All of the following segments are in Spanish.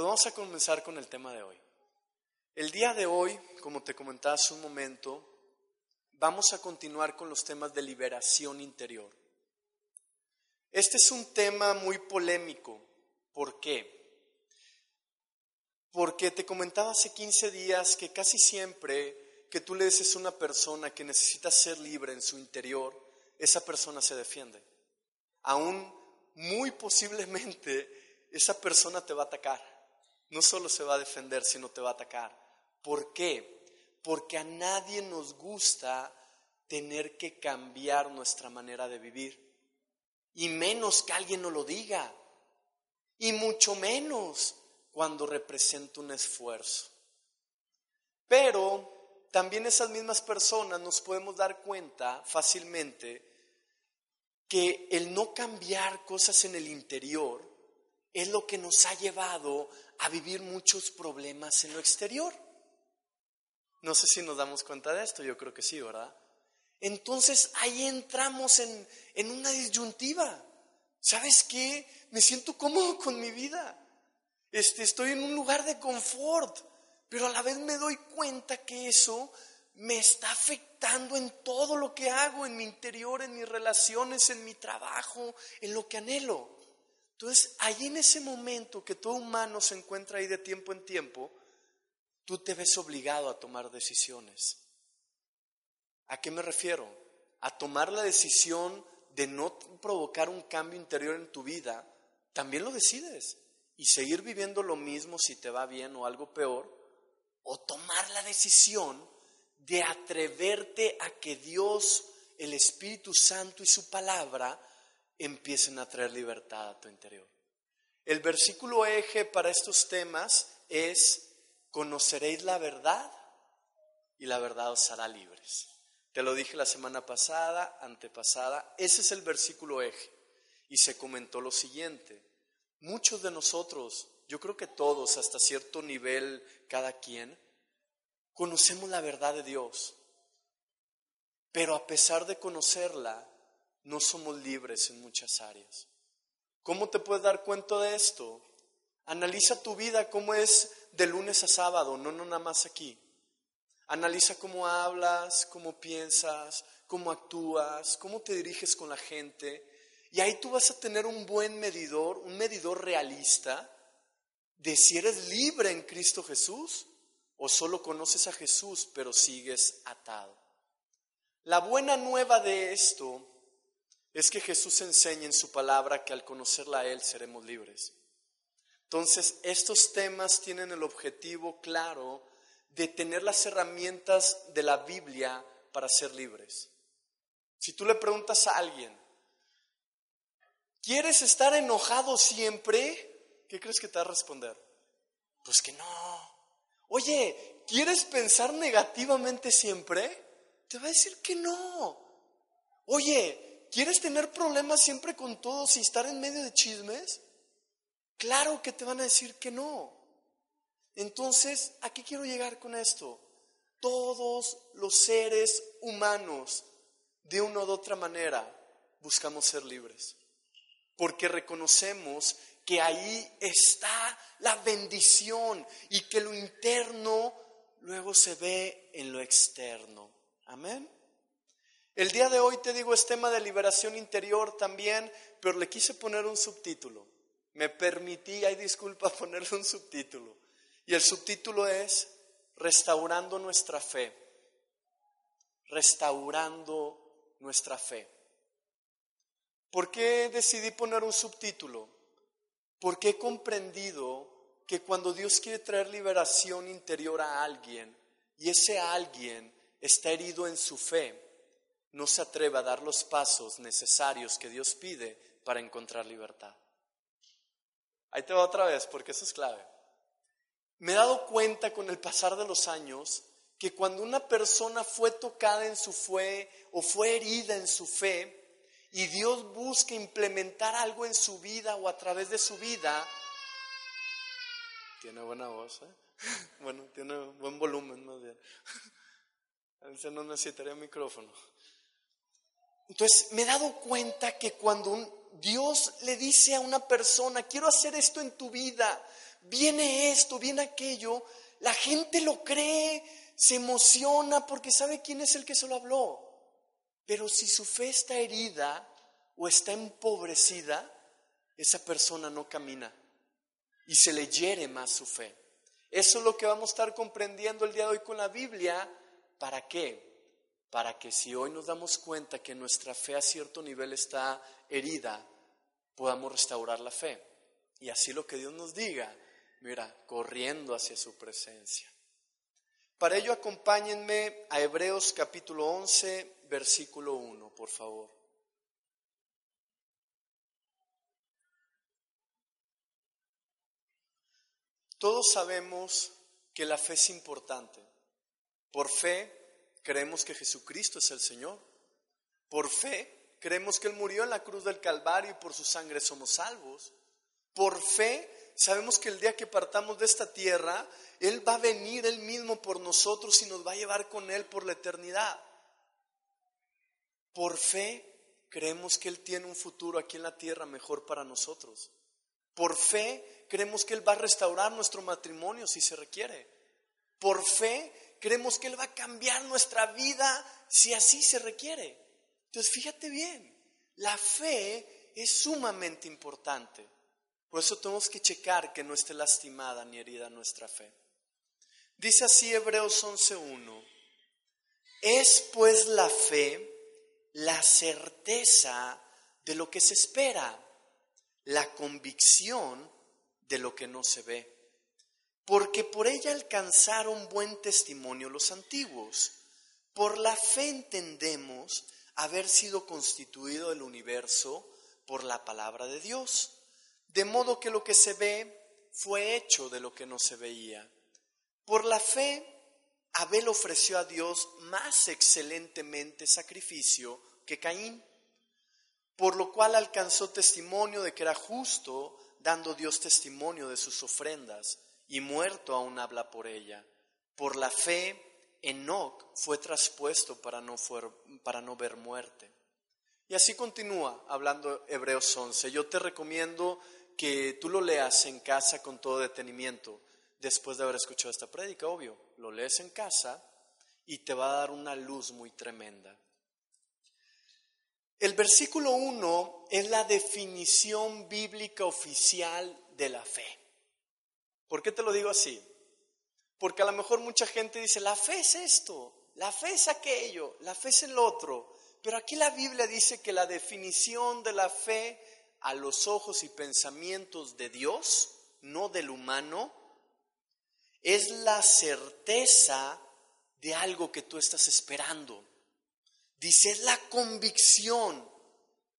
Pues vamos a comenzar con el tema de hoy. El día de hoy, como te comentaba hace un momento, vamos a continuar con los temas de liberación interior. Este es un tema muy polémico. ¿Por qué? Porque te comentaba hace 15 días que casi siempre que tú le dices a una persona que necesita ser libre en su interior, esa persona se defiende. Aún muy posiblemente esa persona te va a atacar. No solo se va a defender, sino te va a atacar. ¿Por qué? Porque a nadie nos gusta tener que cambiar nuestra manera de vivir. Y menos que alguien nos lo diga. Y mucho menos cuando representa un esfuerzo. Pero también esas mismas personas nos podemos dar cuenta fácilmente que el no cambiar cosas en el interior es lo que nos ha llevado a vivir muchos problemas en lo exterior. No sé si nos damos cuenta de esto, yo creo que sí, ¿verdad? Entonces ahí entramos en, en una disyuntiva. ¿Sabes qué? Me siento cómodo con mi vida. Este, estoy en un lugar de confort, pero a la vez me doy cuenta que eso me está afectando en todo lo que hago, en mi interior, en mis relaciones, en mi trabajo, en lo que anhelo. Entonces, ahí en ese momento que todo humano se encuentra ahí de tiempo en tiempo, tú te ves obligado a tomar decisiones. ¿A qué me refiero? A tomar la decisión de no provocar un cambio interior en tu vida, también lo decides. Y seguir viviendo lo mismo si te va bien o algo peor, o tomar la decisión de atreverte a que Dios, el Espíritu Santo y su palabra empiecen a traer libertad a tu interior. El versículo eje para estos temas es, conoceréis la verdad y la verdad os hará libres. Te lo dije la semana pasada, antepasada, ese es el versículo eje. Y se comentó lo siguiente, muchos de nosotros, yo creo que todos, hasta cierto nivel, cada quien, conocemos la verdad de Dios, pero a pesar de conocerla, no somos libres en muchas áreas. ¿Cómo te puedes dar cuenta de esto? Analiza tu vida cómo es de lunes a sábado, no, no nada más aquí. Analiza cómo hablas, cómo piensas, cómo actúas, cómo te diriges con la gente. Y ahí tú vas a tener un buen medidor, un medidor realista de si eres libre en Cristo Jesús o solo conoces a Jesús pero sigues atado. La buena nueva de esto es que Jesús enseña en su palabra que al conocerla a Él seremos libres. Entonces, estos temas tienen el objetivo claro de tener las herramientas de la Biblia para ser libres. Si tú le preguntas a alguien, ¿quieres estar enojado siempre? ¿Qué crees que te va a responder? Pues que no. Oye, ¿quieres pensar negativamente siempre? Te va a decir que no. Oye, ¿quieres tener problemas siempre con todos y estar en medio de chismes? Claro que te van a decir que no. Entonces, ¿a qué quiero llegar con esto? Todos los seres humanos, de una u otra manera, buscamos ser libres. Porque reconocemos que ahí está la bendición y que lo interno luego se ve en lo externo. Amén. El día de hoy te digo es tema de liberación interior también, pero le quise poner un subtítulo. Me permití, hay disculpa, ponerle un subtítulo. Y el subtítulo es Restaurando nuestra fe. Restaurando nuestra fe. ¿Por qué decidí poner un subtítulo? Porque he comprendido que cuando Dios quiere traer liberación interior a alguien y ese alguien está herido en su fe, no se atreve a dar los pasos necesarios que Dios pide para encontrar libertad. Ahí te va otra vez, porque eso es clave. Me he dado cuenta con el pasar de los años que cuando una persona fue tocada en su fe o fue herida en su fe, y Dios busca implementar algo en su vida o a través de su vida, tiene buena voz, ¿eh? bueno, tiene buen volumen más bien. A veces no necesitaría micrófono. Entonces, me he dado cuenta que cuando un- Dios le dice a una persona, quiero hacer esto en tu vida, viene esto, viene aquello, la gente lo cree, se emociona porque sabe quién es el que se lo habló. Pero si su fe está herida o está empobrecida, esa persona no camina y se le hiere más su fe. Eso es lo que vamos a estar comprendiendo el día de hoy con la Biblia. ¿Para qué? Para que si hoy nos damos cuenta que nuestra fe a cierto nivel está herida, podamos restaurar la fe. Y así lo que Dios nos diga, mira, corriendo hacia su presencia. Para ello acompáñenme a Hebreos capítulo 11, versículo 1, por favor. Todos sabemos que la fe es importante. Por fe creemos que Jesucristo es el Señor. Por fe creemos que Él murió en la cruz del Calvario y por su sangre somos salvos. Por fe sabemos que el día que partamos de esta tierra, Él va a venir Él mismo por nosotros y nos va a llevar con Él por la eternidad. Por fe creemos que Él tiene un futuro aquí en la tierra mejor para nosotros. Por fe creemos que Él va a restaurar nuestro matrimonio si se requiere. Por fe creemos que Él va a cambiar nuestra vida si así se requiere. Entonces fíjate bien, la fe es sumamente importante. Por eso tenemos que checar que no esté lastimada ni herida nuestra fe. Dice así Hebreos 11.1, es pues la fe la certeza de lo que se espera, la convicción de lo que no se ve. Porque por ella alcanzaron buen testimonio los antiguos. Por la fe entendemos haber sido constituido el universo por la palabra de Dios. De modo que lo que se ve fue hecho de lo que no se veía. Por la fe, Abel ofreció a Dios más excelentemente sacrificio que Caín, por lo cual alcanzó testimonio de que era justo, dando Dios testimonio de sus ofrendas, y muerto aún habla por ella. Por la fe, Enoc fue traspuesto para no, ver muerte. Y así continúa hablando Hebreos 11. Yo te recomiendo que tú lo leas en casa con todo detenimiento, después de haber escuchado esta prédica, obvio. Lo lees en casa y te va a dar una luz muy tremenda. El versículo 1 es la definición bíblica oficial de la fe. ¿Por qué te lo digo así? Porque a lo mejor mucha gente dice, la fe es esto, la fe es aquello, la fe es el otro. Pero aquí la Biblia dice que la definición de la fe a los ojos y pensamientos de Dios, no del humano, es la certeza de algo que tú estás esperando. Dice, es la convicción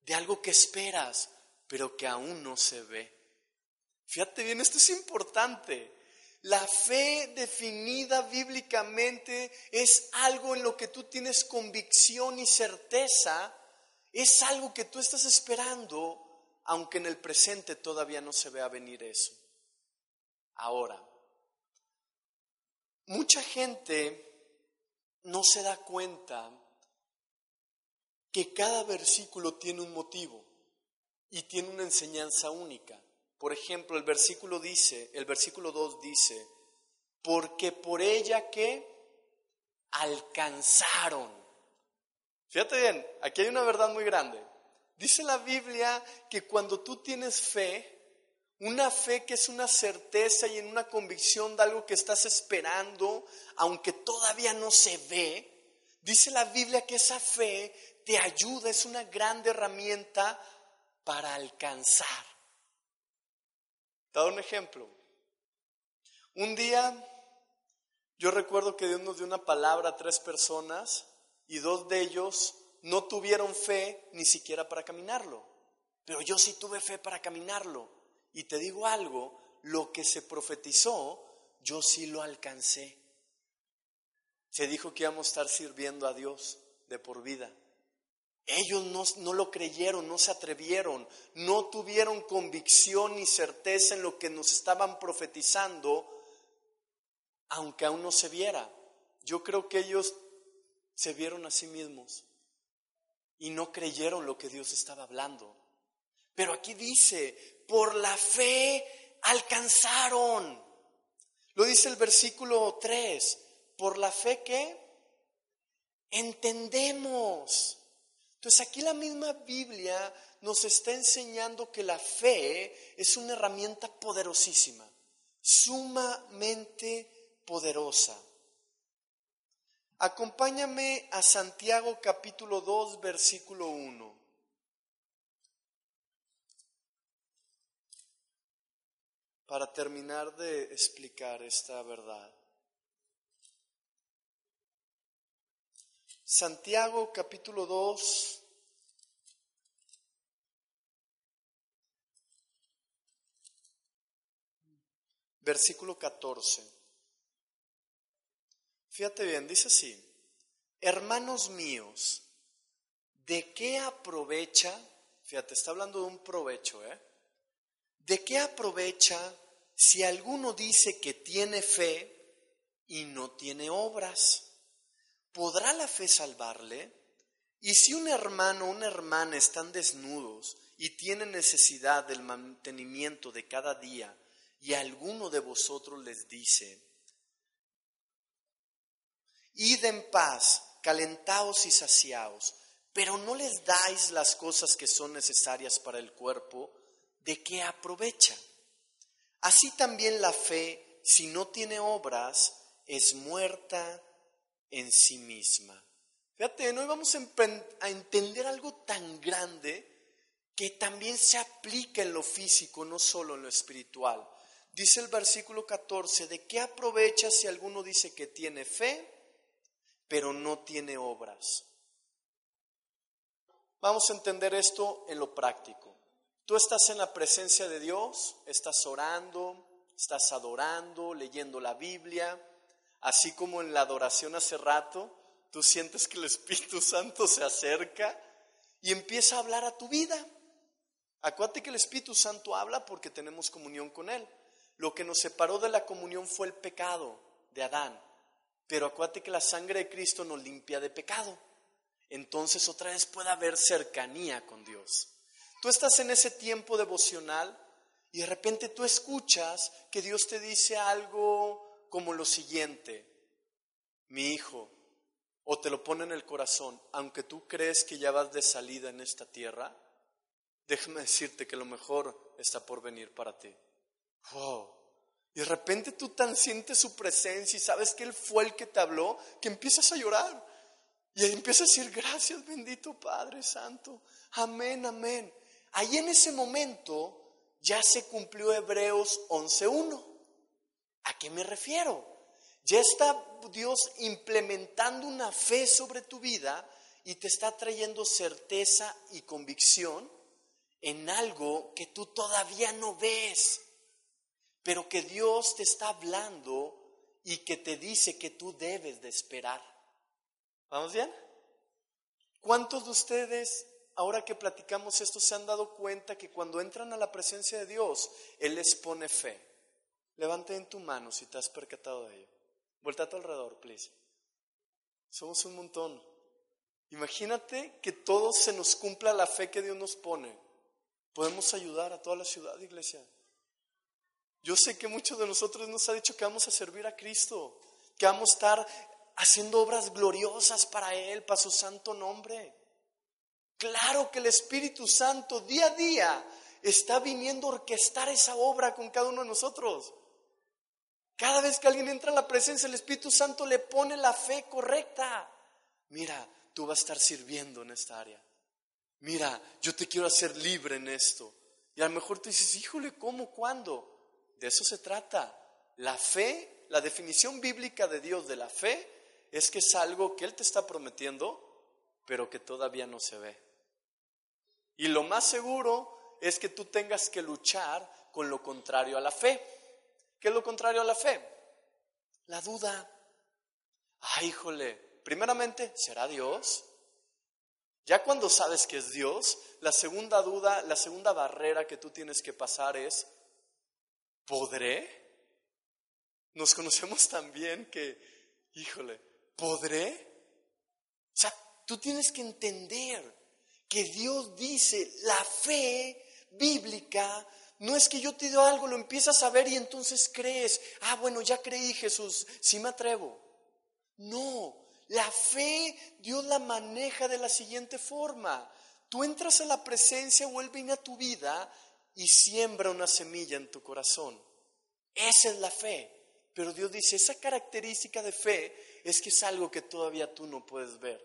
de algo que esperas, pero que aún no se ve. Fíjate bien, esto es importante. La fe definida bíblicamente es algo en lo que tú tienes convicción y certeza, es algo que tú estás esperando, aunque en el presente todavía no se vea venir eso. Ahora, mucha gente no se da cuenta que cada versículo tiene un motivo y tiene una enseñanza única. Por ejemplo, el versículo dice, el versículo 2 dice, porque por ella que alcanzaron. Fíjate bien, aquí hay una verdad muy grande. Dice la Biblia que cuando tú tienes fe, una fe que es una certeza y en una convicción de algo que estás esperando, aunque todavía no se ve, dice la Biblia que esa fe te ayuda, es una gran herramienta para alcanzar. Te doy un ejemplo. Un día yo recuerdo que Dios nos dio una palabra a tres personas y dos de ellos no tuvieron fe ni siquiera para caminarlo. Pero yo sí tuve fe para caminarlo. Y te digo algo, lo que se profetizó, yo sí lo alcancé. Se dijo que íbamos a estar sirviendo a Dios de por vida. Ellos no, no, lo creyeron, no se atrevieron, no tuvieron convicción ni certeza en lo que nos estaban profetizando, aunque aún no se viera. Yo creo que ellos se vieron a sí mismos y no creyeron lo que Dios estaba hablando. Pero aquí dice, por la fe alcanzaron. Lo dice el versículo 3, por la fe que entendemos. Entonces aquí la misma Biblia nos está enseñando que la fe es una herramienta poderosísima, sumamente poderosa. Acompáñame a Santiago capítulo 2, versículo 1. Para terminar de explicar esta verdad. Santiago capítulo 2, versículo 14. Fíjate bien, dice así, hermanos míos, ¿de qué aprovecha? Fíjate, está hablando de un provecho, ¿eh? ¿De qué aprovecha si alguno dice que tiene fe y no tiene obras? ¿Podrá la fe salvarle? Y si un hermano o una hermana están desnudos y tienen necesidad del mantenimiento de cada día, y alguno de vosotros les dice, id en paz, calentaos y saciaos, pero no les dais las cosas que son necesarias para el cuerpo, ¿de qué aprovecha? Así también la fe, si no tiene obras, es muerta en sí misma. Fíjate, hoy vamos a entender algo tan grande que también se aplica en lo físico, no solo en lo espiritual. Dice el versículo 14, ¿de qué aprovecha si alguno dice que tiene fe, pero no tiene obras? Vamos a entender esto en lo práctico. Tú estás en la presencia de Dios, estás orando, estás adorando, leyendo la Biblia, Así como en la adoración hace rato, tú sientes que el Espíritu Santo se acerca y empieza a hablar a tu vida. Acuérdate que el Espíritu Santo habla porque tenemos comunión con Él. Lo que nos separó de la comunión fue el pecado de Adán. Pero acuérdate que la sangre de Cristo nos limpia de pecado. Entonces otra vez puede haber cercanía con Dios. Tú estás en ese tiempo devocional y de repente tú escuchas que Dios te dice algo como lo siguiente, mi hijo, o te lo pone en el corazón, aunque tú crees que ya vas de salida en esta tierra, déjame decirte que lo mejor está por venir para ti. Y de repente tú tan sientes su presencia y sabes que Él fue el que te habló, que empiezas a llorar. Y empiezas a decir, gracias bendito Padre Santo. Amén, amén. Ahí en ese momento ya se cumplió Hebreos 11.1. ¿A qué me refiero? Ya está Dios implementando una fe sobre tu vida y te está trayendo certeza y convicción en algo que tú todavía no ves, pero que Dios te está hablando y que te dice que tú debes de esperar. ¿Vamos bien? ¿Cuántos de ustedes, ahora que platicamos esto, se han dado cuenta que cuando entran a la presencia de Dios, Él les pone fe? Levante en tu mano si te has percatado de ello. Vuelta a tu alrededor, please. Somos un montón. Imagínate que todos se nos cumpla la fe que Dios nos pone. Podemos ayudar a toda la ciudad, iglesia. Yo sé que muchos de nosotros nos ha dicho que vamos a servir a Cristo, que vamos a estar haciendo obras gloriosas para Él, para su santo nombre. Claro que el Espíritu Santo día a día está viniendo a orquestar esa obra con cada uno de nosotros. Cada vez que alguien entra en la presencia, el Espíritu Santo le pone la fe correcta. Mira, tú vas a estar sirviendo en esta área. Mira, yo te quiero hacer libre en esto. Y a lo mejor tú dices, híjole, ¿cómo? ¿Cuándo? De eso se trata. La fe, la definición bíblica de Dios de la fe es que es algo que Él te está prometiendo, pero que todavía no se ve. Y lo más seguro es que tú tengas que luchar con lo contrario a la fe. ¿Qué es lo contrario a la fe? La duda. Ay, híjole, primeramente, ¿será Dios? Ya cuando sabes que es Dios, la segunda duda, la segunda barrera que tú tienes que pasar es, ¿podré? Nos conocemos tan bien que, híjole, ¿podré? O sea, tú tienes que entender que Dios dice, la fe bíblica no es que yo te digo algo, lo empiezas a ver y entonces crees, ah, bueno, ya creí Jesús, sí me atrevo. No, la fe Dios la maneja de la siguiente forma. Tú entras a la presencia, vuelve a tu vida y siembra una semilla en tu corazón. Esa es la fe. Pero Dios dice, esa característica de fe es que es algo que todavía tú no puedes ver.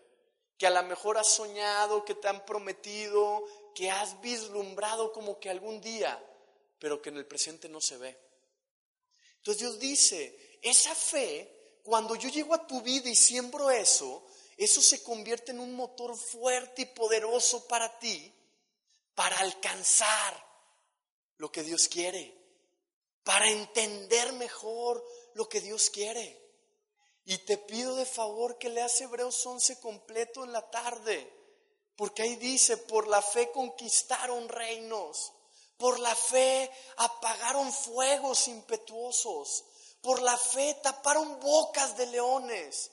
Que a lo mejor has soñado, que te han prometido, que has vislumbrado como que algún día, pero que en el presente no se ve. Entonces Dios dice, esa fe, cuando yo llego a tu vida y siembro eso, eso se convierte en un motor fuerte y poderoso para ti, para alcanzar lo que Dios quiere, para entender mejor lo que Dios quiere. Y te pido de favor que leas Hebreos 11 completo en la tarde, porque ahí dice, por la fe conquistaron reinos, por la fe apagaron fuegos impetuosos, por la fe taparon bocas de leones.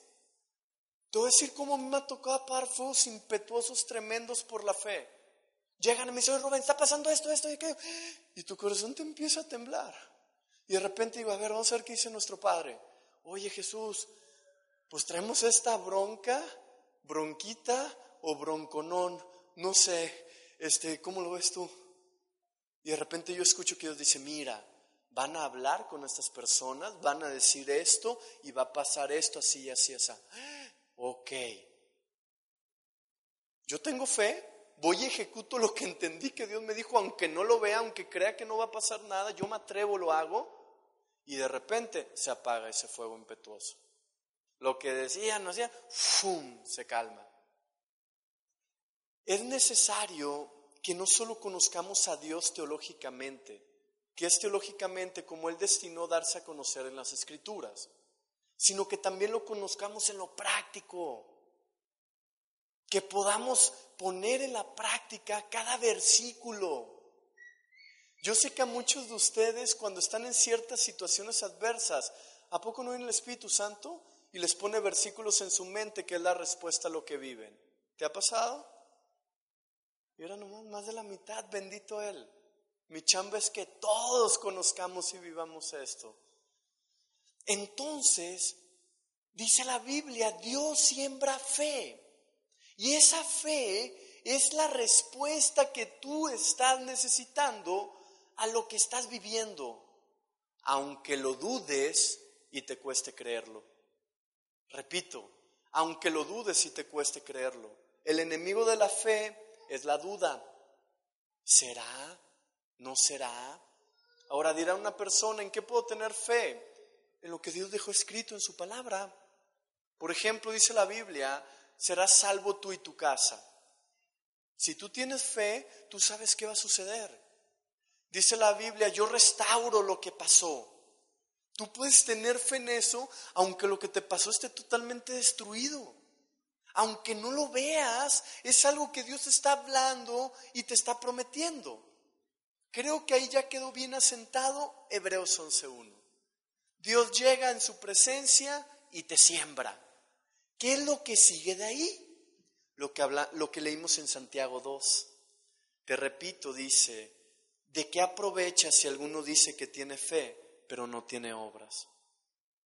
Te voy a decir cómo me ha tocado apagar fuegos impetuosos tremendos por la fe. Llegan y me dicen, Rubén, está pasando esto, esto y aquello. Y tu corazón te empieza a temblar. Y de repente digo, a ver, vamos a ver qué dice nuestro Padre. Oye Jesús, pues traemos esta bronca, bronquita o bronconón, no sé, este, ¿cómo lo ves tú? Y de repente yo escucho que Dios dice, mira, van a hablar con estas personas, van a decir esto y va a pasar esto así y así, así. Ok. Yo tengo fe, voy y ejecuto lo que entendí que Dios me dijo, aunque no lo vea, aunque crea que no va a pasar nada, yo me atrevo, lo hago y de repente se apaga ese fuego impetuoso. Lo que decía, no hacía, ¡fum! se calma. Es necesario que no solo conozcamos a Dios teológicamente, que es teológicamente como Él destinó darse a conocer en las Escrituras, sino que también lo conozcamos en lo práctico, que podamos poner en la práctica cada versículo. Yo sé que a muchos de ustedes cuando están en ciertas situaciones adversas, ¿a poco no viene el Espíritu Santo y les pone versículos en su mente que es la respuesta a lo que viven? ¿Te ha pasado? Y ahora nomás más de la mitad, bendito Él. Mi chamba es que todos conozcamos y vivamos esto. Entonces, dice la Biblia, Dios siembra fe. Y esa fe es la respuesta que tú estás necesitando a lo que estás viviendo, aunque lo dudes y te cueste creerlo. Repito, aunque lo dudes y te cueste creerlo. El enemigo de la fe es la duda. ¿Será? ¿No será? Ahora dirá una persona, ¿en qué puedo tener fe? En lo que Dios dejó escrito en su palabra. Por ejemplo, dice la Biblia, serás salvo tú y tu casa. Si tú tienes fe, tú sabes qué va a suceder. Dice la Biblia, yo restauro lo que pasó. Tú puedes tener fe en eso, aunque lo que te pasó esté totalmente destruido. Aunque no lo veas, es algo que Dios está hablando y te está prometiendo. Creo que ahí ya quedó bien asentado Hebreos 11.1. Dios llega en su presencia y te siembra. ¿Qué es lo que sigue de ahí? Lo que, habla, lo que leímos en Santiago 2. Te repito, dice, ¿De qué aprovecha si alguno dice que tiene fe, pero no tiene obras?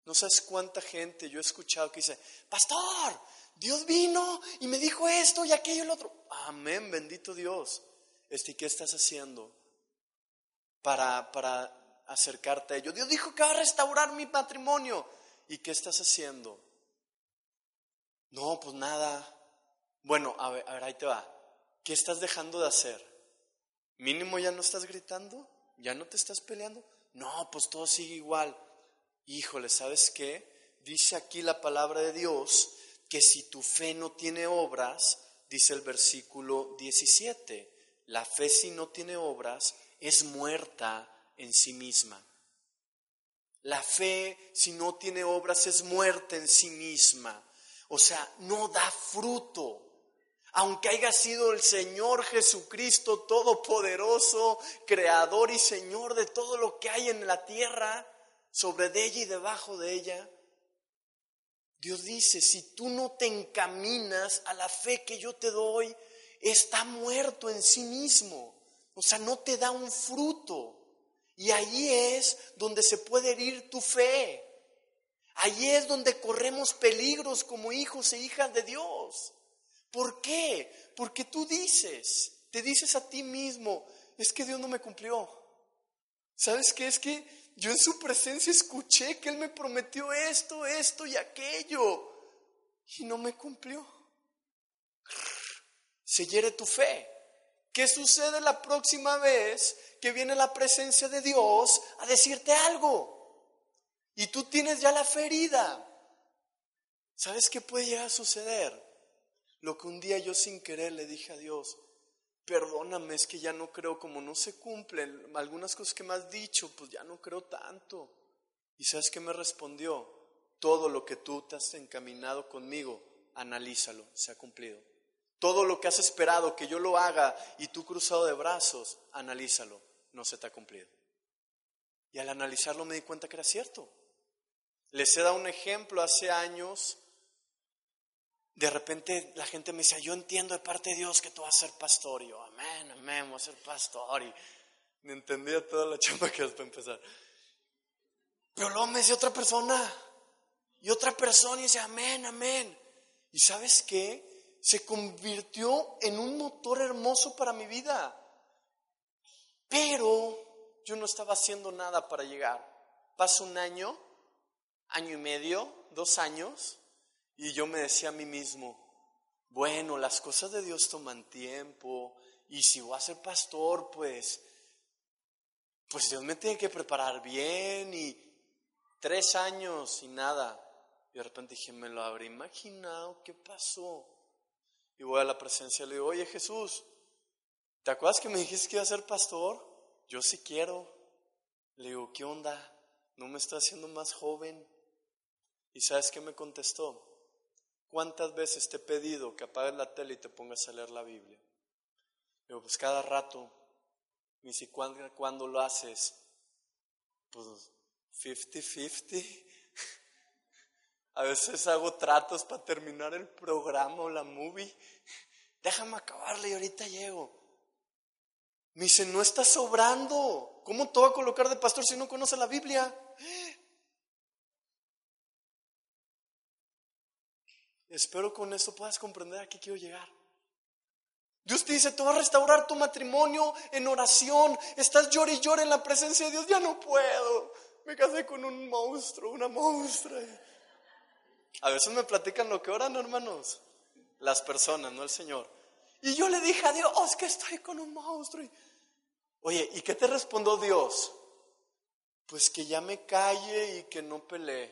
No sabes cuánta gente yo he escuchado que dice, pastor, Dios vino y me dijo esto y aquello y lo otro. Amén, bendito Dios. Este, ¿Y qué estás haciendo para, para acercarte a ello? Dios dijo que va a restaurar mi matrimonio. ¿Y qué estás haciendo? No, pues nada. Bueno, a ver, ahí te va. ¿Qué estás dejando de hacer? Mínimo ya no estás gritando, ya no te estás peleando. No, pues todo sigue igual. Híjole, ¿sabes qué? Dice aquí la palabra de Dios que si tu fe no tiene obras, dice el versículo 17, la fe si no tiene obras es muerta en sí misma. La fe, si no tiene obras, es muerte en sí misma. O sea, no da fruto. Aunque haya sido el Señor Jesucristo Todopoderoso, Creador y Señor de todo lo que hay en la tierra, sobre de ella y debajo de ella, Dios dice, si tú no te encaminas a la fe que yo te doy, está muerto en sí mismo. O sea, no te da un fruto. Y ahí es donde se puede herir tu fe. Ahí es donde corremos peligros como hijos e hijas de Dios. ¿Por qué? Porque tú dices, te dices a ti mismo, es que Dios no me cumplió. ¿Sabes qué? Es que yo en su presencia escuché que Él me prometió esto, esto y aquello. Y no me cumplió. Se hiere tu fe. ¿Qué sucede la próxima vez que viene la presencia de Dios a decirte algo? Y tú tienes ya la ferida. ¿Sabes qué puede llegar a suceder? Lo que un día yo sin querer le dije a Dios, perdóname, es que ya no creo, como no se cumplen algunas cosas que me has dicho, pues ya no creo tanto. ¿Y sabes qué me respondió? Todo lo que tú te has encaminado conmigo, analízalo, se ha cumplido. Todo lo que has esperado que yo lo haga y tú cruzado de brazos, analízalo, no se te ha cumplido. Y al analizarlo me di cuenta que era cierto. Les he dado un ejemplo hace años. De repente la gente me decía, yo entiendo de parte de Dios que tú vas a ser pastor. Y yo, amén, amén, voy a ser pastor. Y me entendía toda la chamba que hasta empezar. Pero luego me decía otra persona. Y otra persona y decía, amén, amén. ¿Y sabes qué? se convirtió en un motor hermoso para mi vida. Pero yo no estaba haciendo nada para llegar. Pasa un año, año y medio, dos años, y yo me decía a mí mismo, bueno, las cosas de Dios toman tiempo, y si voy a ser pastor, pues, pues Dios me tiene que preparar bien, y tres años y nada. Y de repente dije, me lo habré imaginado, ¿qué pasó? Y voy a la presencia y le digo, oye Jesús, ¿te acuerdas que me dijiste que iba a ser pastor? Yo sí quiero. Le digo, ¿qué onda? ¿No me está haciendo más joven? ¿Y sabes qué me contestó? ¿Cuántas veces te he pedido que apagues la tele y te pongas a leer la Biblia? Digo, pues cada rato. Dice, ¿cuándo, ¿cuándo lo haces? Pues 50-50. A veces hago tratos para terminar el programa o la movie. Déjame acabarle y ahorita llego. Me dice, no está sobrando. ¿Cómo te voy a colocar de pastor si no conoce la Biblia? Espero con esto puedas comprender a qué quiero llegar. Dios te dice, te va a restaurar tu matrimonio en oración. Estás llorando y llorando en la presencia de Dios. Ya no puedo. Me casé con un monstruo, una monstrua. A veces me platican lo que oran, hermanos. Las personas, no el Señor. Y yo le dije a Dios que estoy con un monstruo. Oye, ¿y qué te respondió Dios? Pues que ya me calle y que no pelee.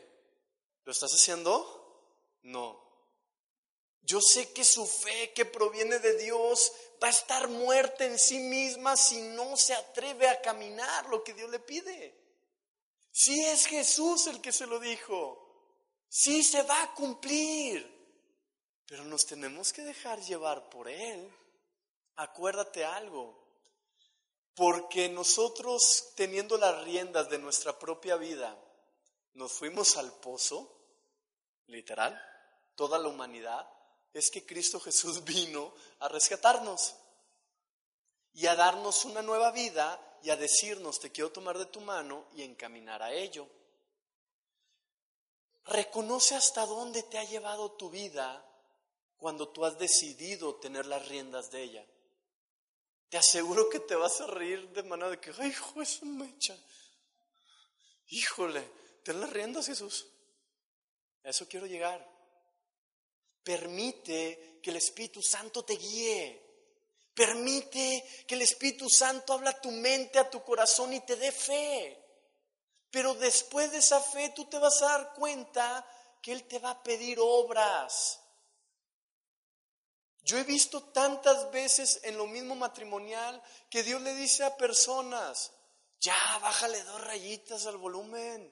¿Lo estás haciendo? No. Yo sé que su fe que proviene de Dios va a estar muerta en sí misma si no se atreve a caminar lo que Dios le pide. Si es Jesús el que se lo dijo. Sí se va a cumplir, pero nos tenemos que dejar llevar por Él. Acuérdate algo, porque nosotros teniendo las riendas de nuestra propia vida, nos fuimos al pozo, literal, toda la humanidad, es que Cristo Jesús vino a rescatarnos y a darnos una nueva vida y a decirnos, te quiero tomar de tu mano y encaminar a ello. Reconoce hasta dónde te ha llevado tu vida cuando tú has decidido tener las riendas de ella. Te aseguro que te vas a reír de manera de que, ay, hijo, eso mecha. Híjole, ten las riendas, Jesús. A eso quiero llegar. Permite que el Espíritu Santo te guíe. Permite que el Espíritu Santo habla a tu mente, a tu corazón y te dé fe. Pero después de esa fe tú te vas a dar cuenta que Él te va a pedir obras. Yo he visto tantas veces en lo mismo matrimonial que Dios le dice a personas, Ya, bájale dos rayitas al volumen.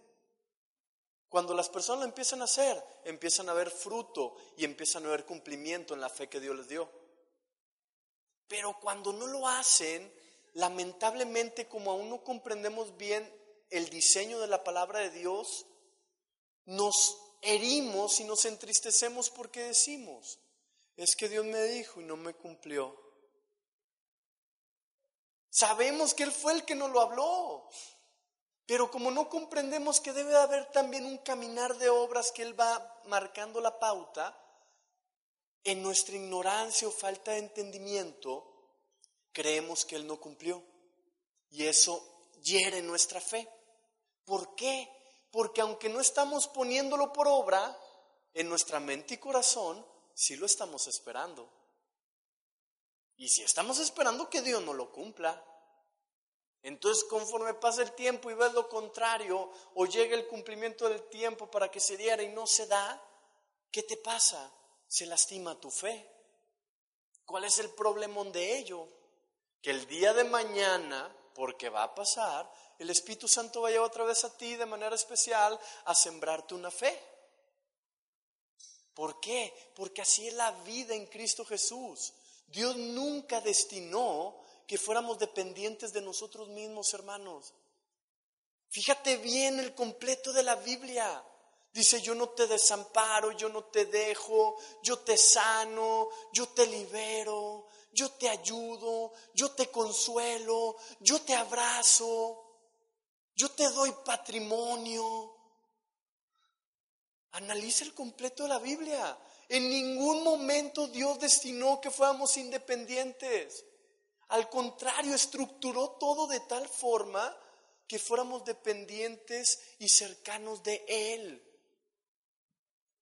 Cuando las personas lo empiezan a hacer, empiezan a ver fruto y empiezan a ver cumplimiento en la fe que Dios les dio. Pero cuando no lo hacen, lamentablemente como aún no comprendemos bien el diseño de la palabra de Dios, nos herimos y nos entristecemos porque decimos, es que Dios me dijo y no me cumplió. Sabemos que Él fue el que nos lo habló, pero como no comprendemos que debe haber también un caminar de obras que Él va marcando la pauta, en nuestra ignorancia o falta de entendimiento, creemos que Él no cumplió. Y eso hiere nuestra fe. ¿Por qué? Porque aunque no estamos poniéndolo por obra, en nuestra mente y corazón sí lo estamos esperando. Y si estamos esperando que Dios no lo cumpla, entonces conforme pasa el tiempo y ves lo contrario o llega el cumplimiento del tiempo para que se diera y no se da, ¿qué te pasa? Se lastima tu fe. ¿Cuál es el problema de ello? Que el día de mañana, porque va a pasar, el Espíritu Santo vaya otra vez a ti de manera especial a sembrarte una fe. ¿Por qué? Porque así es la vida en Cristo Jesús. Dios nunca destinó que fuéramos dependientes de nosotros mismos, hermanos. Fíjate bien el completo de la Biblia. Dice, yo no te desamparo, yo no te dejo, yo te sano, yo te libero, yo te ayudo, yo te consuelo, yo te abrazo, yo te doy patrimonio. Analiza el completo de la Biblia. En ningún momento Dios destinó que fuéramos independientes. Al contrario, estructuró todo de tal forma que fuéramos dependientes y cercanos de Él.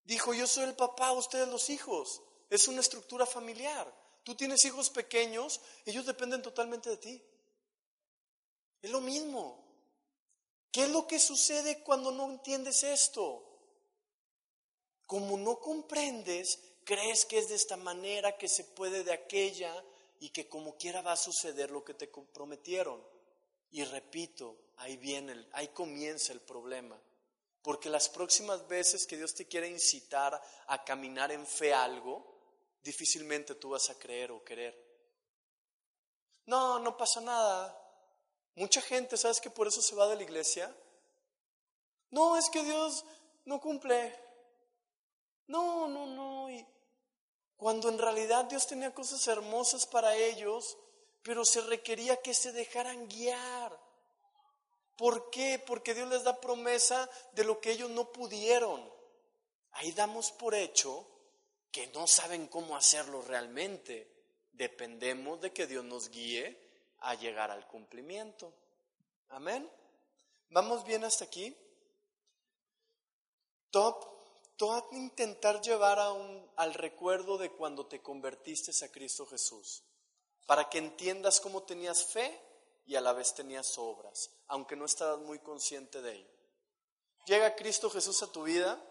Dijo, yo soy el papá, ustedes los hijos. Es una estructura familiar. Tú tienes hijos pequeños, ellos dependen totalmente de ti. Es lo mismo. ¿Qué es lo que sucede cuando no entiendes esto? Como no comprendes, crees que es de esta manera, que se puede de aquella y que como quiera va a suceder lo que te prometieron. Y repito, ahí viene, ahí comienza el problema. Porque las próximas veces que Dios te quiera incitar a caminar en fe algo, difícilmente tú vas a creer o querer. No, no pasa nada. Mucha gente, ¿sabes que por eso se va de la iglesia? No, es que Dios no cumple. No, no, no. Y cuando en realidad Dios tenía cosas hermosas para ellos, pero se requería que se dejaran guiar. ¿Por qué? Porque Dios les da promesa de lo que ellos no pudieron. Ahí damos por hecho que no saben cómo hacerlo realmente. Dependemos de que Dios nos guíe a llegar al cumplimiento. Amén. ¿Vamos bien hasta aquí? Top intentar llevar a al recuerdo de cuando te convertiste a Cristo Jesús, para que entiendas cómo tenías fe y a la vez tenías obras, aunque no estabas muy consciente de ello. Llega Cristo Jesús a tu vida,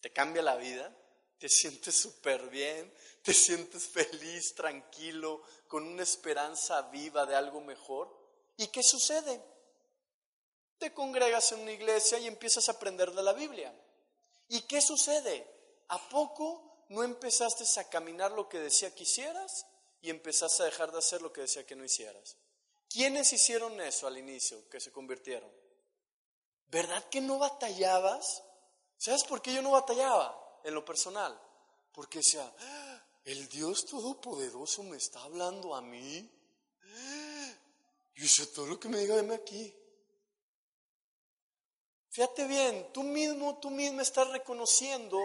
te cambia la vida, te sientes súper bien, te sientes feliz, tranquilo, con una esperanza viva de algo mejor. ¿Y qué sucede? Te congregas en una iglesia y empiezas a aprender de la Biblia. ¿Y qué sucede? ¿A poco no empezaste a caminar lo que decía que hicieras y empezaste a dejar de hacer lo que decía que no hicieras? ¿Quiénes hicieron eso al inicio, que se convirtieron? ¿Verdad que no batallabas? ¿Sabes por qué yo no batallaba en lo personal? Porque decía, ah, el Dios Todopoderoso me está hablando a mí. Y dice, todo lo que me diga, deme aquí. Fíjate bien, tú mismo, tú mismo estás reconociendo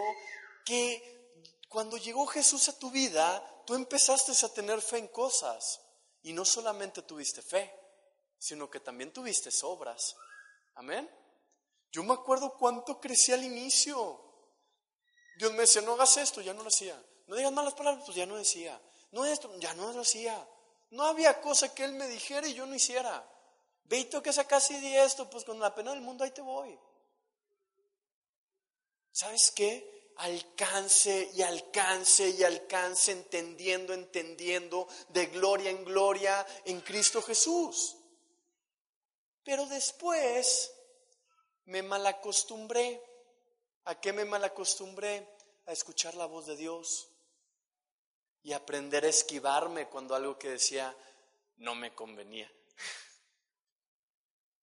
que cuando llegó Jesús a tu vida, tú empezaste a tener fe en cosas. Y no solamente tuviste fe, sino que también tuviste obras. Amén. Yo me acuerdo cuánto crecí al inicio. Dios me decía, no hagas esto, ya no lo hacía. No digas malas palabras, pues ya no decía. No esto, ya no lo hacía. No había cosa que Él me dijera y yo no hiciera. Y toca casi y esto, pues con la pena del mundo ahí te voy. ¿Sabes qué? Alcance y alcance y alcance, entendiendo, entendiendo, de gloria en gloria en Cristo Jesús. Pero después me malacostumbré. ¿A qué me malacostumbré? A escuchar la voz de Dios y aprender a esquivarme cuando algo que decía no me convenía.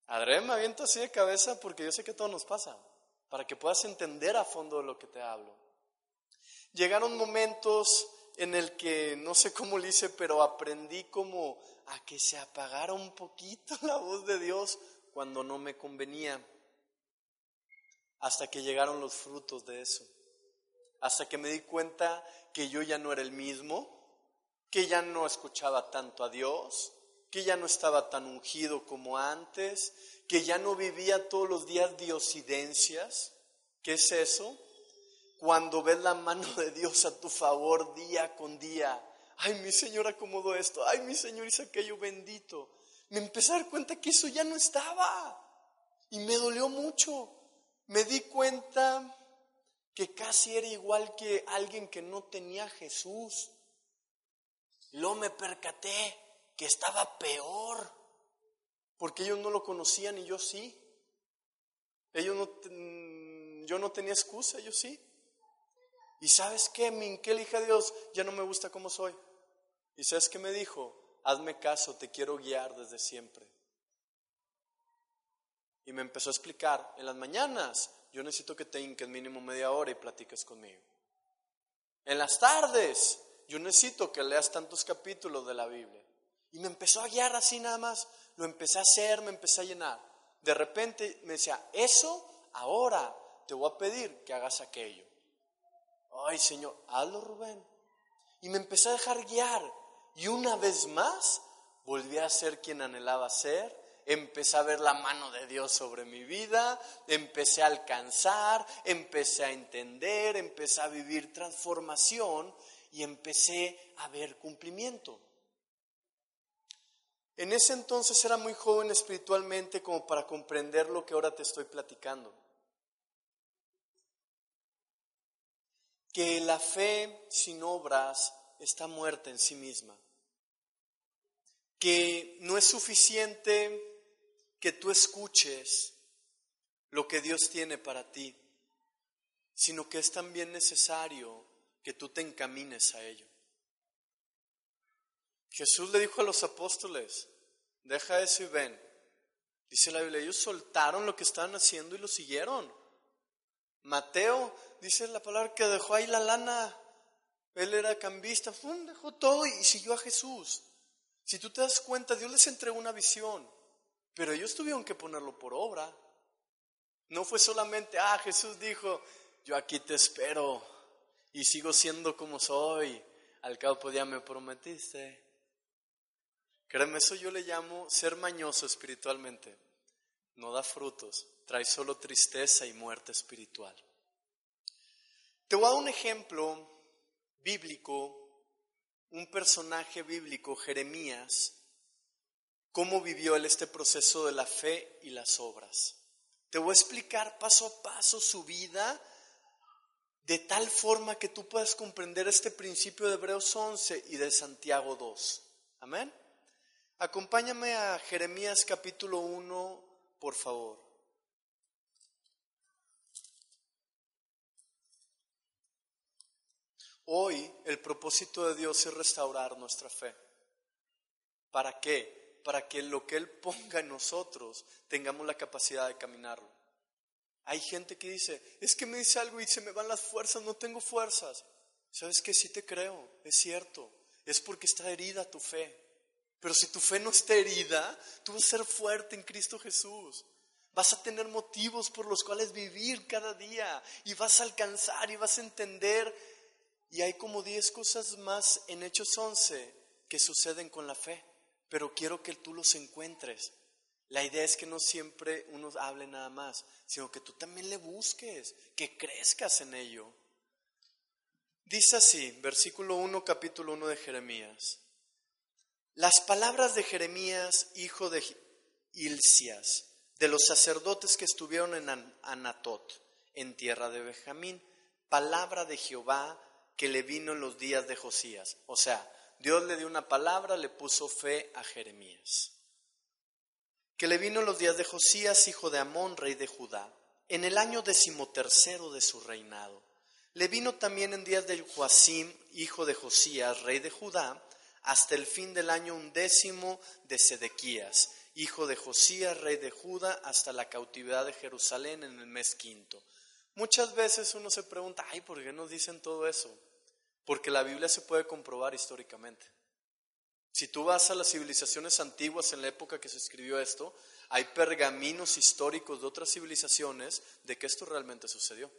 Adré, me aviento así de cabeza porque yo sé que todo nos pasa, para que puedas entender a fondo de lo que te hablo. Llegaron momentos en el que no sé cómo lo hice, pero aprendí como a que se apagara un poquito la voz de Dios cuando no me convenía. Hasta que llegaron los frutos de eso. Hasta que me di cuenta que yo ya no era el mismo, que ya no escuchaba tanto a Dios, que ya no estaba tan ungido como antes, que ya no vivía todos los días diosidencias. ¿Qué es eso? Cuando ves la mano de Dios a tu favor día con día. Ay, mi Señor acomodó esto. Ay, mi Señor hizo aquello bendito. Me empecé a dar cuenta que eso ya no estaba. Y me dolió mucho. Me di cuenta que casi era igual que alguien que no tenía Jesús. Luego me percaté estaba peor, porque ellos no lo conocían y yo sí. Ellos no, yo no tenía excusa, ellos sí. Y sabes qué, me le dije a Dios, ya no me gusta como soy. Y sabes qué me dijo, hazme caso, te quiero guiar desde siempre. Y me empezó a explicar, en las mañanas yo necesito que te hinques mínimo media hora y platiques conmigo. En las tardes yo necesito que leas tantos capítulos de la Biblia. Y me empezó a guiar así nada más. Lo empecé a hacer, me empecé a llenar. De repente me decía, eso ahora te voy a pedir que hagas aquello. Ay, Señor, hazlo, Rubén. Y me empecé a dejar guiar. Y una vez más volví a ser quien anhelaba ser. Empecé a ver la mano de Dios sobre mi vida, empecé a alcanzar, empecé a entender, empecé a vivir transformación y empecé a ver cumplimiento. En ese entonces era muy joven espiritualmente como para comprender lo que ahora te estoy platicando. Que la fe sin obras está muerta en sí misma. Que no es suficiente que tú escuches lo que Dios tiene para ti, sino que es también necesario que tú te encamines a ello. Jesús le dijo a los apóstoles, deja eso y ven. Dice la Biblia, ellos soltaron lo que estaban haciendo y lo siguieron. Mateo dice la palabra que dejó ahí la lana. Él era cambista, dejó todo y siguió a Jesús. Si tú te das cuenta, Dios les entregó una visión, pero ellos tuvieron que ponerlo por obra. No fue solamente, ah, Jesús dijo, yo aquí te espero, y sigo siendo como soy. Al cabo pues ya me prometiste. Créeme, eso yo le llamo ser mañoso espiritualmente. No da frutos, trae solo tristeza y muerte espiritual. Te voy a dar un ejemplo bíblico, un personaje bíblico, Jeremías, cómo vivió él este proceso de la fe y las obras. Te voy a explicar paso a paso su vida de tal forma que tú puedas comprender este principio de Hebreos 11 y de Santiago 2. Amén. Acompáñame a Jeremías capítulo 1, por favor. Hoy el propósito de Dios es restaurar nuestra fe. ¿Para qué? Para que lo que Él ponga en nosotros tengamos la capacidad de caminarlo. Hay gente que dice, es que me dice algo y se me van las fuerzas, no tengo fuerzas. ¿Sabes que Sí te creo, es cierto. Es porque está herida tu fe. Pero si tu fe no está herida, tú vas a ser fuerte en Cristo Jesús. Vas a tener motivos por los cuales vivir cada día y vas a alcanzar y vas a entender. Y hay como 10 cosas más en Hechos 11 que suceden con la fe, pero quiero que tú los encuentres. La idea es que no siempre uno hable nada más, sino que tú también le busques, que crezcas en ello. Dice así, versículo 1, capítulo 1 de Jeremías. Las palabras de Jeremías, hijo de Ilcias, de los sacerdotes que estuvieron en Anatot, en tierra de Benjamín, palabra de Jehová que le vino en los días de Josías. O sea, Dios le dio una palabra, le puso fe a Jeremías. que le vino en los días de Josías, hijo de Amón, rey de Judá, en el año decimotercero de su reinado. Le vino también en días de Joacim, hijo de Josías, rey de Judá, hasta el fin del año undécimo de Sedequías, hijo de Josías, rey de Judá, hasta la cautividad de Jerusalén en el mes quinto. Muchas veces uno se pregunta, ay, ¿por qué nos dicen todo eso? Porque la Biblia se puede comprobar históricamente. Si tú vas a las civilizaciones antiguas en la época que se escribió esto, hay pergaminos históricos de otras civilizaciones de que esto realmente sucedió.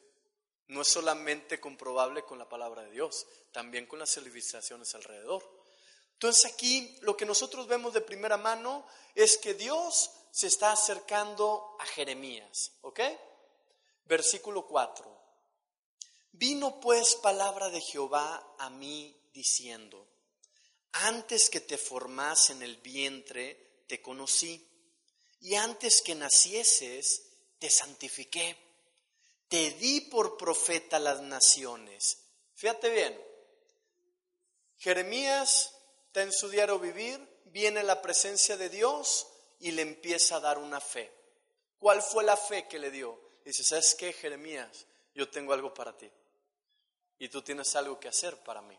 No es solamente comprobable con la palabra de Dios, también con las civilizaciones alrededor. Entonces aquí lo que nosotros vemos de primera mano es que Dios se está acercando a Jeremías, ¿ok? Versículo 4. Vino pues palabra de Jehová a mí diciendo, antes que te formas en el vientre, te conocí, y antes que nacieses, te santifiqué, te di por profeta las naciones. Fíjate bien, Jeremías está en su diario vivir, viene la presencia de Dios y le empieza a dar una fe. ¿Cuál fue la fe que le dio? Dice, ¿sabes qué, Jeremías? Yo tengo algo para ti. Y tú tienes algo que hacer para mí.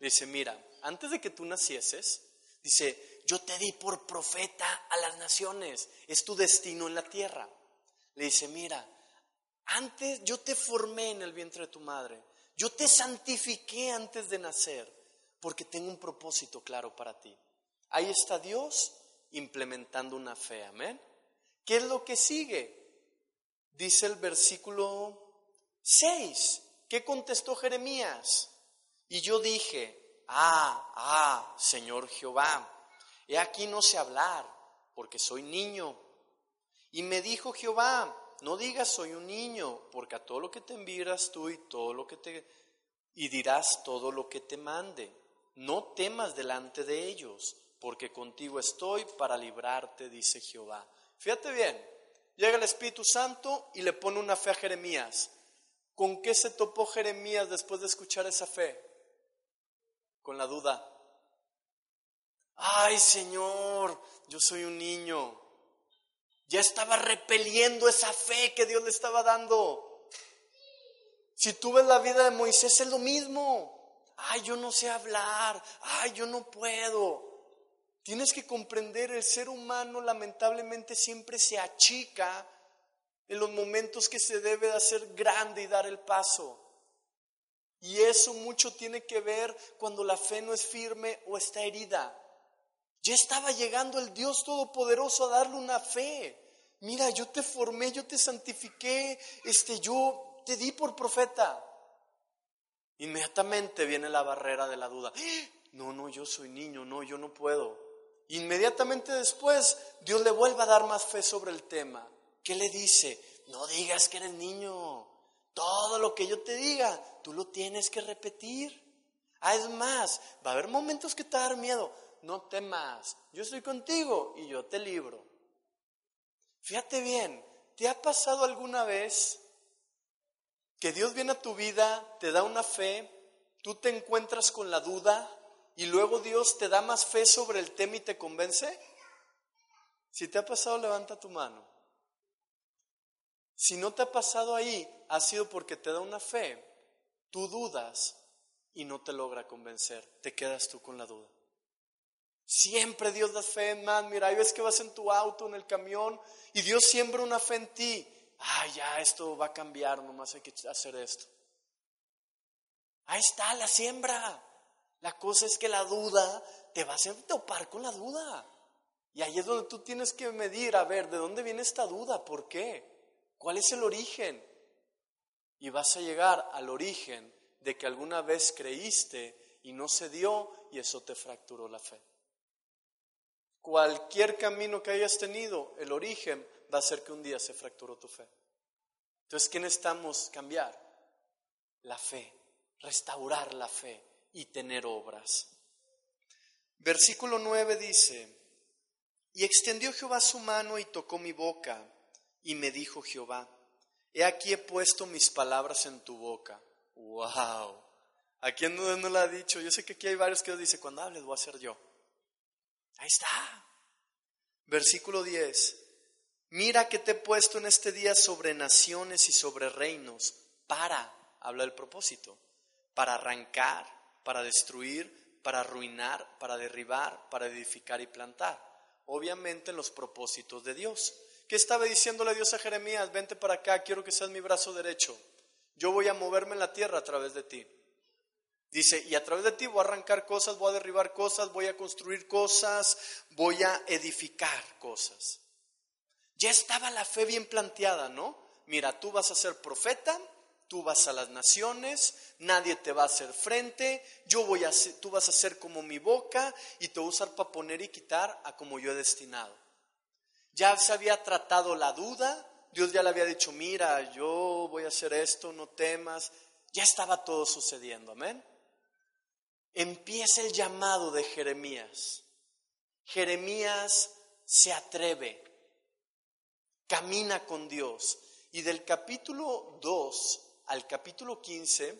Dice, mira, antes de que tú nacieses, dice, yo te di por profeta a las naciones. Es tu destino en la tierra. Le dice, mira, antes yo te formé en el vientre de tu madre. Yo te santifiqué antes de nacer porque tengo un propósito claro para ti. Ahí está Dios implementando una fe, amén. ¿Qué es lo que sigue? Dice el versículo 6. ¿Qué contestó Jeremías? Y yo dije, ah, ah, Señor Jehová, he aquí no sé hablar, porque soy niño. Y me dijo Jehová, no digas soy un niño, porque a todo lo que te envías tú y todo lo que te y dirás todo lo que te mande no temas delante de ellos, porque contigo estoy para librarte, dice Jehová. Fíjate bien, llega el Espíritu Santo y le pone una fe a Jeremías. ¿Con qué se topó Jeremías después de escuchar esa fe? Con la duda. Ay Señor, yo soy un niño. Ya estaba repeliendo esa fe que Dios le estaba dando. Si tú ves la vida de Moisés es lo mismo ay, yo no sé hablar, ay, yo no puedo. Tienes que comprender, el ser humano lamentablemente siempre se achica en los momentos que se debe de hacer grande y dar el paso. Y eso mucho tiene que ver cuando la fe no es firme o está herida. Ya estaba llegando el Dios Todopoderoso a darle una fe. Mira, yo te formé, yo te santifiqué, este, yo te di por profeta. Inmediatamente viene la barrera de la duda. No, no, yo soy niño, no, yo no puedo. Inmediatamente después Dios le vuelve a dar más fe sobre el tema. ¿Qué le dice? No digas que eres niño. Todo lo que yo te diga, tú lo tienes que repetir. Ah, es más, va a haber momentos que te va dar miedo. No temas, yo estoy contigo y yo te libro. Fíjate bien, ¿te ha pasado alguna vez que Dios viene a tu vida, te da una fe, tú te encuentras con la duda y luego Dios te da más fe sobre el tema y te convence? Si te ha pasado, levanta tu mano. Si no te ha pasado ahí, ha sido porque te da una fe, tú dudas y no te logra convencer, te quedas tú con la duda. Siempre Dios da fe en más. Mira, hay veces que vas en tu auto, en el camión, y Dios siembra una fe en ti ah, ya esto va a cambiar, nomás hay que hacer esto. Ahí está la siembra. La cosa es que la duda te va a topar con la duda. Y ahí es donde tú tienes que medir, a ver, ¿de dónde viene esta duda? ¿Por qué? ¿Cuál es el origen? Y vas a llegar al origen de que alguna vez creíste y no se dio y eso te fracturó la fe. Cualquier camino que hayas tenido, el origen va a ser que un día se fracturó tu fe. Entonces, ¿qué necesitamos cambiar? La fe, restaurar la fe y tener obras. Versículo 9 dice, y extendió Jehová su mano y tocó mi boca, y me dijo Jehová, he aquí he puesto mis palabras en tu boca. ¡Wow! ¿A quién no, no lo ha dicho? Yo sé que aquí hay varios que dice, cuando hables voy a ser yo. Ahí está. Versículo 10. Mira que te he puesto en este día sobre naciones y sobre reinos para, habla del propósito, para arrancar, para destruir, para arruinar, para derribar, para edificar y plantar. Obviamente en los propósitos de Dios. ¿Qué estaba diciéndole Dios a Jeremías? Vente para acá, quiero que seas mi brazo derecho. Yo voy a moverme en la tierra a través de ti. Dice, y a través de ti voy a arrancar cosas, voy a derribar cosas, voy a construir cosas, voy a edificar cosas. Ya estaba la fe bien planteada, ¿no? Mira, tú vas a ser profeta, tú vas a las naciones, nadie te va a hacer frente, yo voy a ser, tú vas a ser como mi boca y te voy a usar para poner y quitar a como yo he destinado. Ya se había tratado la duda, Dios ya le había dicho, mira, yo voy a hacer esto, no temas. Ya estaba todo sucediendo, amén. Empieza el llamado de Jeremías. Jeremías se atreve, camina con Dios. Y del capítulo 2 al capítulo 15,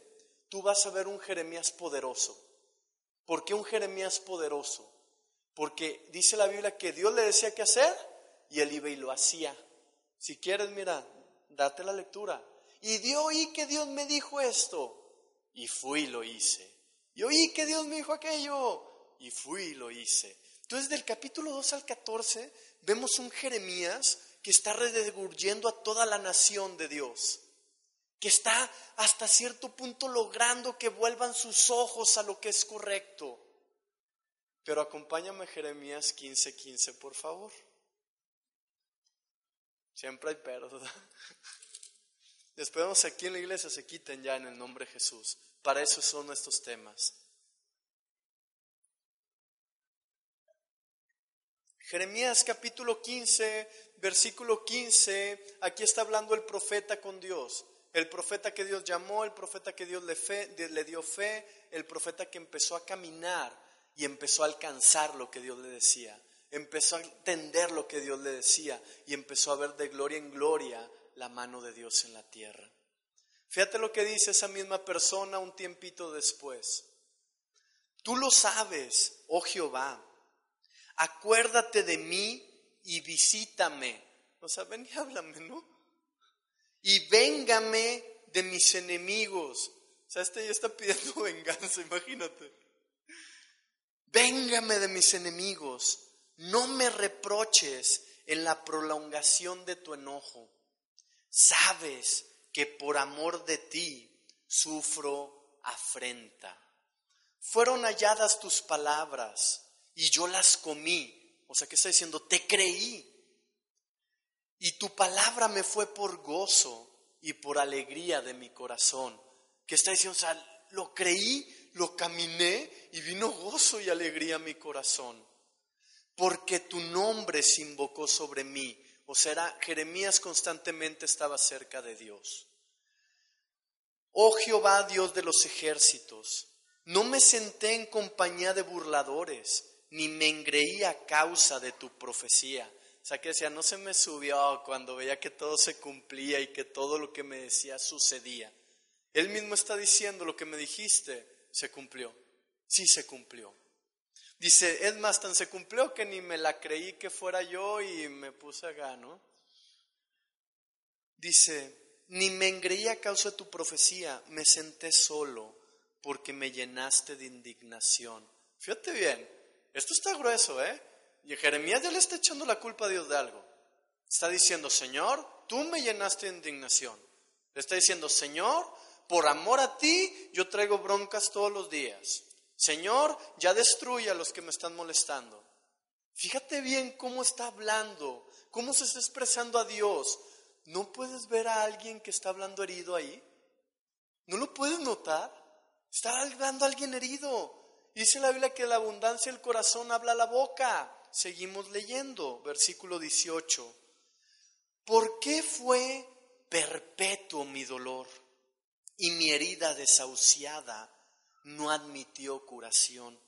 tú vas a ver un Jeremías poderoso. ¿Por qué un Jeremías poderoso? Porque dice la Biblia que Dios le decía qué hacer y él iba y lo hacía. Si quieres, mira, date la lectura. Y de oí que Dios me dijo esto. Y fui y lo hice. Y oí que Dios me dijo aquello. Y fui y lo hice. Entonces, del capítulo 2 al 14, vemos un Jeremías que está redegurgiendo a toda la nación de Dios. Que está hasta cierto punto logrando que vuelvan sus ojos a lo que es correcto. Pero acompáñame Jeremías 15:15, 15, por favor. Siempre hay pero, Esperemos aquí en la iglesia se quiten ya en el nombre de Jesús. Para eso son estos temas. Jeremías capítulo 15, versículo 15, aquí está hablando el profeta con Dios. El profeta que Dios llamó, el profeta que Dios le, le dio fe, el profeta que empezó a caminar y empezó a alcanzar lo que Dios le decía empezó a entender lo que Dios le decía y empezó a ver de gloria en gloria la mano de Dios en la tierra. Fíjate lo que dice esa misma persona un tiempito después. Tú lo sabes, oh Jehová, acuérdate de mí y visítame. O sea, ven y háblame, ¿no? Y véngame de mis enemigos. O sea, este ya está pidiendo venganza, imagínate. Véngame de mis enemigos no me reproches en la prolongación de tu enojo. Sabes que por amor de ti sufro afrenta. Fueron halladas tus palabras y yo las comí. O sea, que está diciendo? Te creí. Y tu palabra me fue por gozo y por alegría de mi corazón. Que está diciendo? O sea, lo creí, lo caminé y vino gozo y alegría a mi corazón porque tu nombre se invocó sobre mí. O sea, Jeremías constantemente estaba cerca de Dios. Oh Jehová, Dios de los ejércitos, no me senté en compañía de burladores, ni me engreí a causa de tu profecía. O sea, que decía, no se me subió cuando veía que todo se cumplía y que todo lo que me decía sucedía. Él mismo está diciendo, lo que me dijiste se cumplió. Sí se cumplió. Dice, es más, tan se cumplió que ni me la creí que fuera yo y me puse a gano. Dice, ni me engreí a causa de tu profecía, me senté solo porque me llenaste de indignación. Fíjate bien, esto está grueso, ¿eh? Y Jeremías ya le está echando la culpa a Dios de algo. Está diciendo, Señor, tú me llenaste de indignación. Le está diciendo, Señor, por amor a ti, yo traigo broncas todos los días. Señor, ya destruye a los que me están molestando. Fíjate bien cómo está hablando, cómo se está expresando a Dios. ¿No puedes ver a alguien que está hablando herido ahí? ¿No lo puedes notar? Está hablando a alguien herido. Dice la Biblia que la abundancia del corazón habla la boca. Seguimos leyendo, versículo 18. ¿Por qué fue perpetuo mi dolor y mi herida desahuciada? no admitió curación.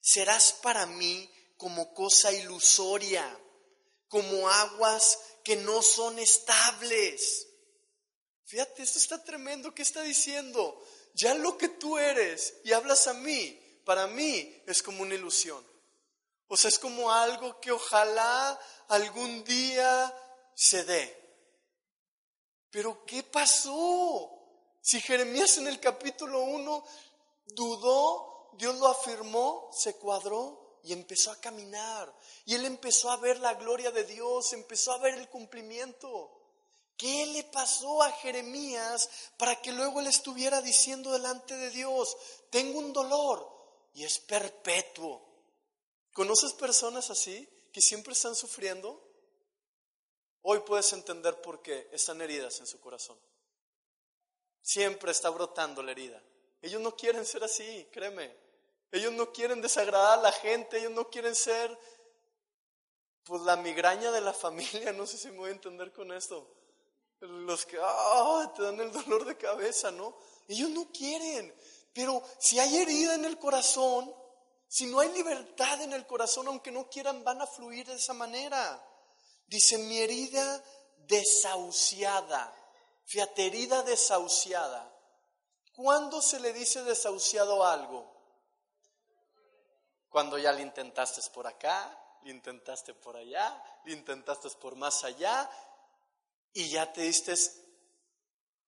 Serás para mí como cosa ilusoria, como aguas que no son estables. Fíjate, esto está tremendo. ¿Qué está diciendo? Ya lo que tú eres y hablas a mí, para mí es como una ilusión. O sea, es como algo que ojalá algún día se dé. Pero ¿qué pasó? Si Jeremías en el capítulo 1 dudó, Dios lo afirmó, se cuadró y empezó a caminar. Y él empezó a ver la gloria de Dios, empezó a ver el cumplimiento. ¿Qué le pasó a Jeremías para que luego él estuviera diciendo delante de Dios, tengo un dolor y es perpetuo? ¿Conoces personas así que siempre están sufriendo? Hoy puedes entender por qué están heridas en su corazón. Siempre está brotando la herida. Ellos no quieren ser así, créeme. Ellos no quieren desagradar a la gente, ellos no quieren ser pues la migraña de la familia, no sé si me voy a entender con esto. Los que ah, te dan el dolor de cabeza, ¿no? Ellos no quieren. Pero si hay herida en el corazón, si no hay libertad en el corazón, aunque no quieran, van a fluir de esa manera. Dice, mi herida desahuciada. Fíjate, herida desahuciada. ¿Cuándo se le dice desahuciado algo? Cuando ya le intentaste por acá, le intentaste por allá, le intentaste por más allá y ya te diste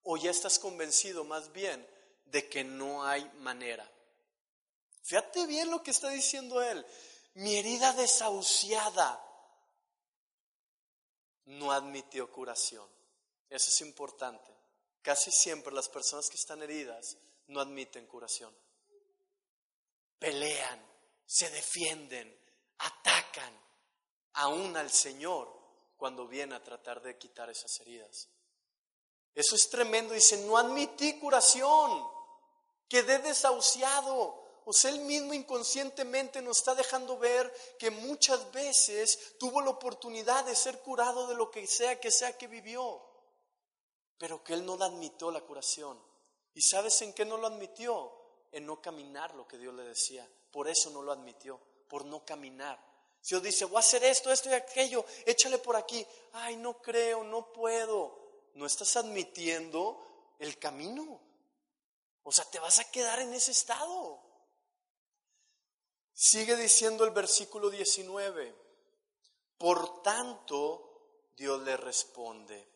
o ya estás convencido más bien de que no hay manera. Fíjate bien lo que está diciendo él. Mi herida desahuciada no admitió curación. Eso es importante. Casi siempre las personas que están heridas no admiten curación. Pelean, se defienden, atacan aún al Señor cuando viene a tratar de quitar esas heridas. Eso es tremendo. Dice, no admití curación, quedé desahuciado. O sea, él mismo inconscientemente nos está dejando ver que muchas veces tuvo la oportunidad de ser curado de lo que sea que sea que vivió, pero que él no admitió la curación. ¿Y sabes en qué no lo admitió? En no caminar lo que Dios le decía. Por eso no lo admitió, por no caminar. Dios dice, voy a hacer esto, esto y aquello, échale por aquí. Ay, no creo, no puedo. No estás admitiendo el camino. O sea, te vas a quedar en ese estado. Sigue diciendo el versículo 19, por tanto Dios le responde,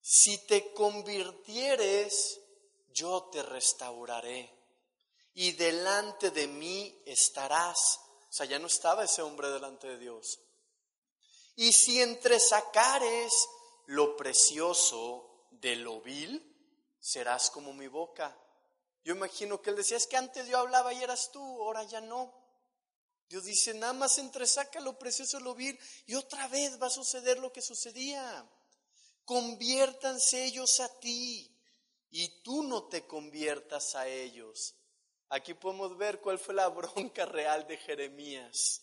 si te convirtieres, yo te restauraré y delante de mí estarás. O sea, ya no estaba ese hombre delante de Dios. Y si entresacares lo precioso de lo vil, serás como mi boca. Yo imagino que él decía, es que antes yo hablaba y eras tú, ahora ya no. Dios dice, nada más entresaca lo precioso, lo vil, y otra vez va a suceder lo que sucedía. Conviértanse ellos a ti, y tú no te conviertas a ellos. Aquí podemos ver cuál fue la bronca real de Jeremías.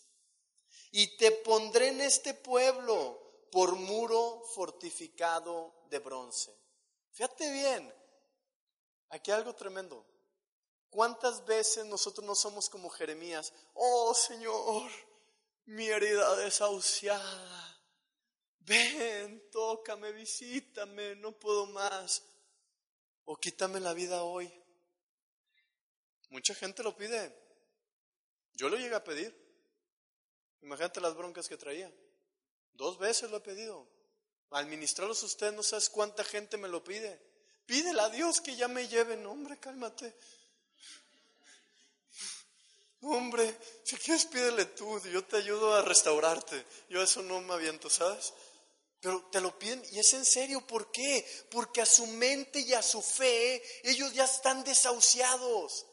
Y te pondré en este pueblo por muro fortificado de bronce. Fíjate bien, aquí algo tremendo. ¿Cuántas veces nosotros no somos como Jeremías? Oh Señor, mi herida desahuciada. Ven, tócame, visítame, no puedo más. O quítame la vida hoy. Mucha gente lo pide. Yo lo llegué a pedir. Imagínate las broncas que traía. Dos veces lo he pedido. Al ministrarlos usted no sabes cuánta gente me lo pide. Pídele a Dios que ya me lleve. No, hombre, cálmate. Hombre, si quieres pídele tú, yo te ayudo a restaurarte. Yo eso no me aviento, ¿sabes? Pero te lo piden y es en serio, ¿por qué? Porque a su mente y a su fe ellos ya están desahuciados.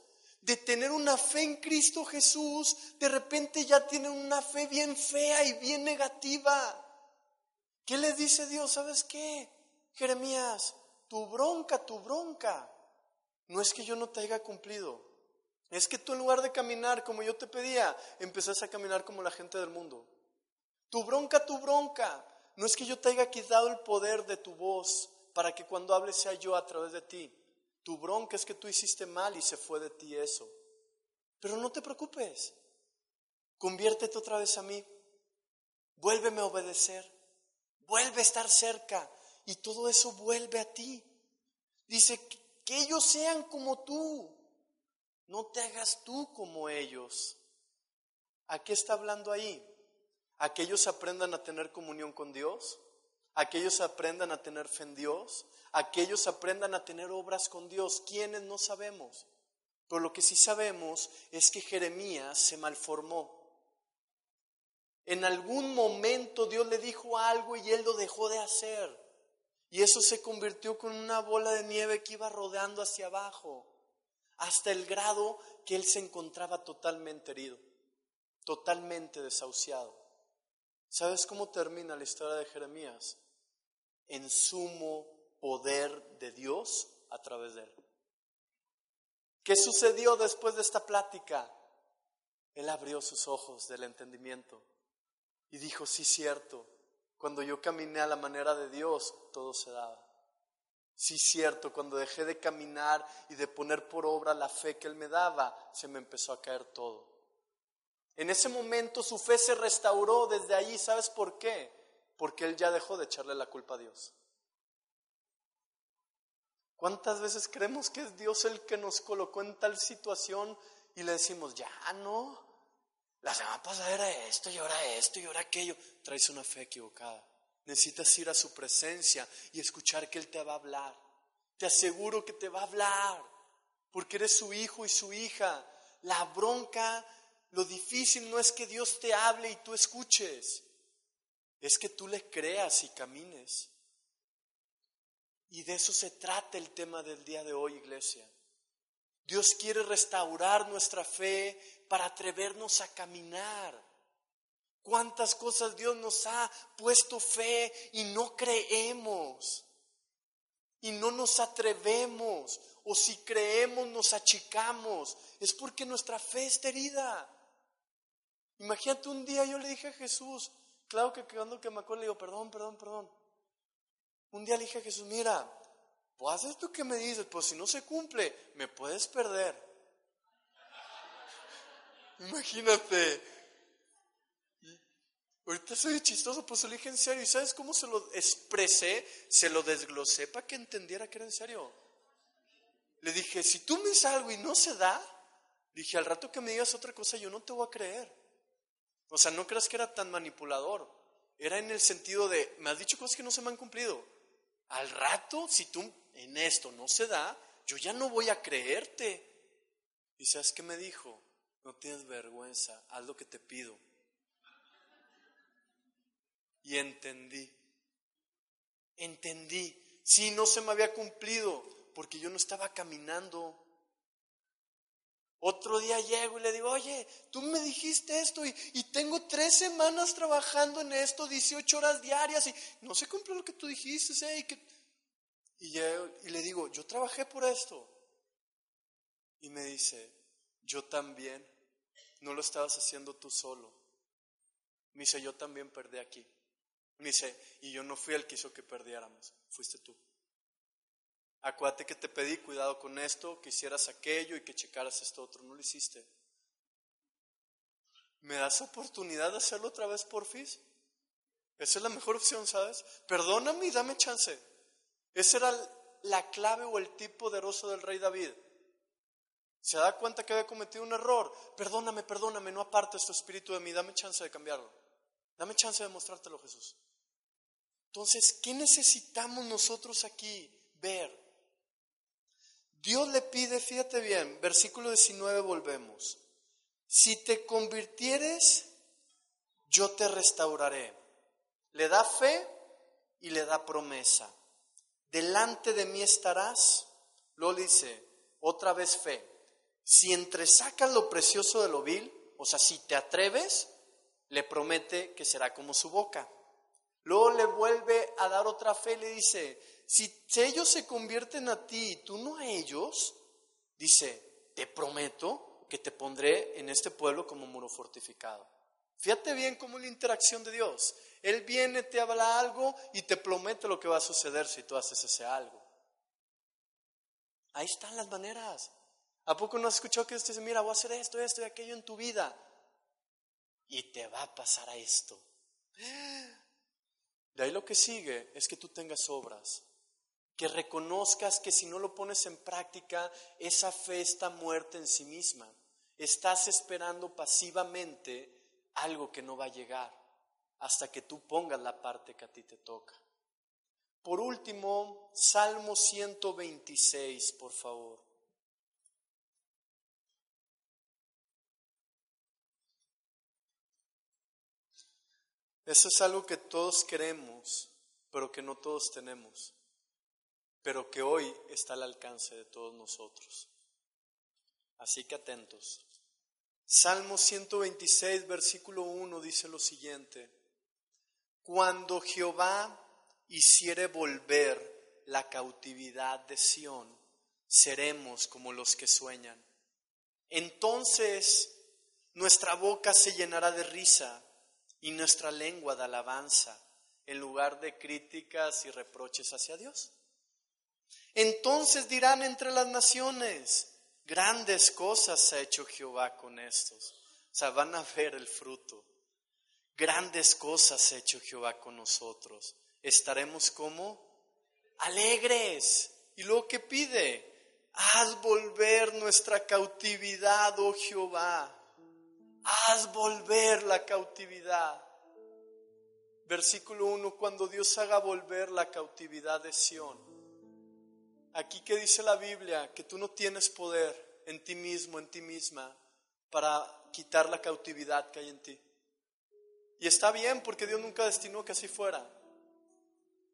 De tener una fe en Cristo Jesús, de repente ya tienen una fe bien fea y bien negativa. ¿Qué le dice Dios? ¿Sabes qué? Jeremías, tu bronca, tu bronca. No es que yo no te haya cumplido, es que tú en lugar de caminar como yo te pedía, empezaste a caminar como la gente del mundo. Tu bronca, tu bronca. No es que yo te haya quitado el poder de tu voz para que cuando hables sea yo a través de ti. Tu bronca es que tú hiciste mal y se fue de ti eso. Pero no te preocupes. Conviértete otra vez a mí. Vuélveme a obedecer. Vuelve a estar cerca. Y todo eso vuelve a ti. Dice, que ellos sean como tú. No te hagas tú como ellos. ¿A qué está hablando ahí? ¿A que ellos aprendan a tener comunión con Dios? ¿A que ellos aprendan a tener fe en Dios? ¿A que ellos aprendan a tener obras con Dios? ¿Quiénes no sabemos? Pero lo que sí sabemos es que Jeremías se malformó. En algún momento Dios le dijo algo y él lo dejó de hacer. Y eso se convirtió con una bola de nieve que iba rodeando hacia abajo, hasta el grado que él se encontraba totalmente herido, totalmente desahuciado. ¿Sabes cómo termina la historia de Jeremías? En sumo poder de Dios a través de él. ¿Qué sucedió después de esta plática? Él abrió sus ojos del entendimiento y dijo, sí, cierto, cuando yo caminé a la manera de Dios, todo se daba. Sí, cierto, cuando dejé de caminar y de poner por obra la fe que Él me daba, se me empezó a caer todo. En ese momento su fe se restauró desde ahí, ¿sabes por qué? Porque Él ya dejó de echarle la culpa a Dios. ¿Cuántas veces creemos que es Dios el que nos colocó en tal situación y le decimos, ya no, la semana pasada era esto y ahora esto y ahora aquello. Traes una fe equivocada. Necesitas ir a su presencia y escuchar que Él te va a hablar. Te aseguro que te va a hablar, porque eres su hijo y su hija. La bronca, lo difícil no es que Dios te hable y tú escuches, es que tú le creas y camines. Y de eso se trata el tema del día de hoy, iglesia. Dios quiere restaurar nuestra fe para atrevernos a caminar. ¿Cuántas cosas Dios nos ha puesto fe y no creemos? Y no nos atrevemos. O si creemos nos achicamos. Es porque nuestra fe está herida. Imagínate un día yo le dije a Jesús, claro que cuando que me acuerdo le digo, perdón, perdón, perdón. Un día le dije a Jesús, mira, pues haz esto que me dices, pues si no se cumple, me puedes perder. Imagínate. Ahorita soy chistoso, pues se lo en serio. ¿Y sabes cómo se lo expresé? Se lo desglosé para que entendiera que era en serio. Le dije, si tú me dices algo y no se da, dije, al rato que me digas otra cosa, yo no te voy a creer. O sea, no creas que era tan manipulador. Era en el sentido de, me has dicho cosas que no se me han cumplido. Al rato, si tú en esto no se da, yo ya no voy a creerte. ¿Y sabes qué me dijo? No tienes vergüenza, haz lo que te pido. Y entendí, entendí. Sí, no se me había cumplido porque yo no estaba caminando. Otro día llego y le digo, oye, tú me dijiste esto y, tengo tres semanas trabajando en esto, 18 horas diarias y no se cumplió lo que tú dijiste. ¿eh? Y, y le digo, yo trabajé por esto. Y me dice, yo también, no lo estabas haciendo tú solo. Me dice, yo también perdí aquí. Dice, y yo no fui el que hizo que perdiéramos, fuiste tú. Acuérdate que te pedí cuidado con esto, que hicieras aquello y que checaras esto otro, no lo hiciste. ¿Me das oportunidad de hacerlo otra vez por FIS? Esa es la mejor opción, ¿sabes? Perdóname y dame chance. Esa era la clave o el tip poderoso del rey David. Se da cuenta que había cometido un error. Perdóname, perdóname, no apartes tu espíritu de mí. Dame chance de cambiarlo. Dame chance de mostrártelo, Jesús. Entonces, ¿qué necesitamos nosotros aquí ver? Dios le pide, fíjate bien, versículo 19 volvemos. Si te convirtieres, yo te restauraré. Le da fe y le da promesa. Delante de mí estarás. Lo dice, otra vez fe. Si entresacas lo precioso de lo vil, o sea, si te atreves, le promete que será como su boca. Luego le vuelve a dar otra fe y le dice, si ellos se convierten a ti y tú no a ellos, dice, te prometo que te pondré en este pueblo como muro fortificado. Fíjate bien cómo es la interacción de Dios. Él viene, te habla algo y te promete lo que va a suceder si tú haces ese algo. Ahí están las maneras. ¿A poco no has escuchado que Dios te dice, mira, voy a hacer esto, esto y aquello en tu vida? Y te va a pasar a esto. De ahí lo que sigue es que tú tengas obras, que reconozcas que si no lo pones en práctica, esa fe está muerta en sí misma. Estás esperando pasivamente algo que no va a llegar hasta que tú pongas la parte que a ti te toca. Por último, Salmo 126, por favor. Eso es algo que todos queremos, pero que no todos tenemos, pero que hoy está al alcance de todos nosotros. Así que atentos. Salmo 126, versículo 1 dice lo siguiente. Cuando Jehová hiciere volver la cautividad de Sión, seremos como los que sueñan. Entonces nuestra boca se llenará de risa y nuestra lengua de alabanza en lugar de críticas y reproches hacia Dios. Entonces dirán entre las naciones, grandes cosas ha hecho Jehová con estos. O sea, van a ver el fruto. Grandes cosas ha hecho Jehová con nosotros. Estaremos como alegres. Y luego que pide, haz volver nuestra cautividad, oh Jehová haz volver la cautividad. Versículo 1, cuando Dios haga volver la cautividad de Sión. Aquí que dice la Biblia que tú no tienes poder en ti mismo, en ti misma, para quitar la cautividad que hay en ti. Y está bien porque Dios nunca destinó que así fuera.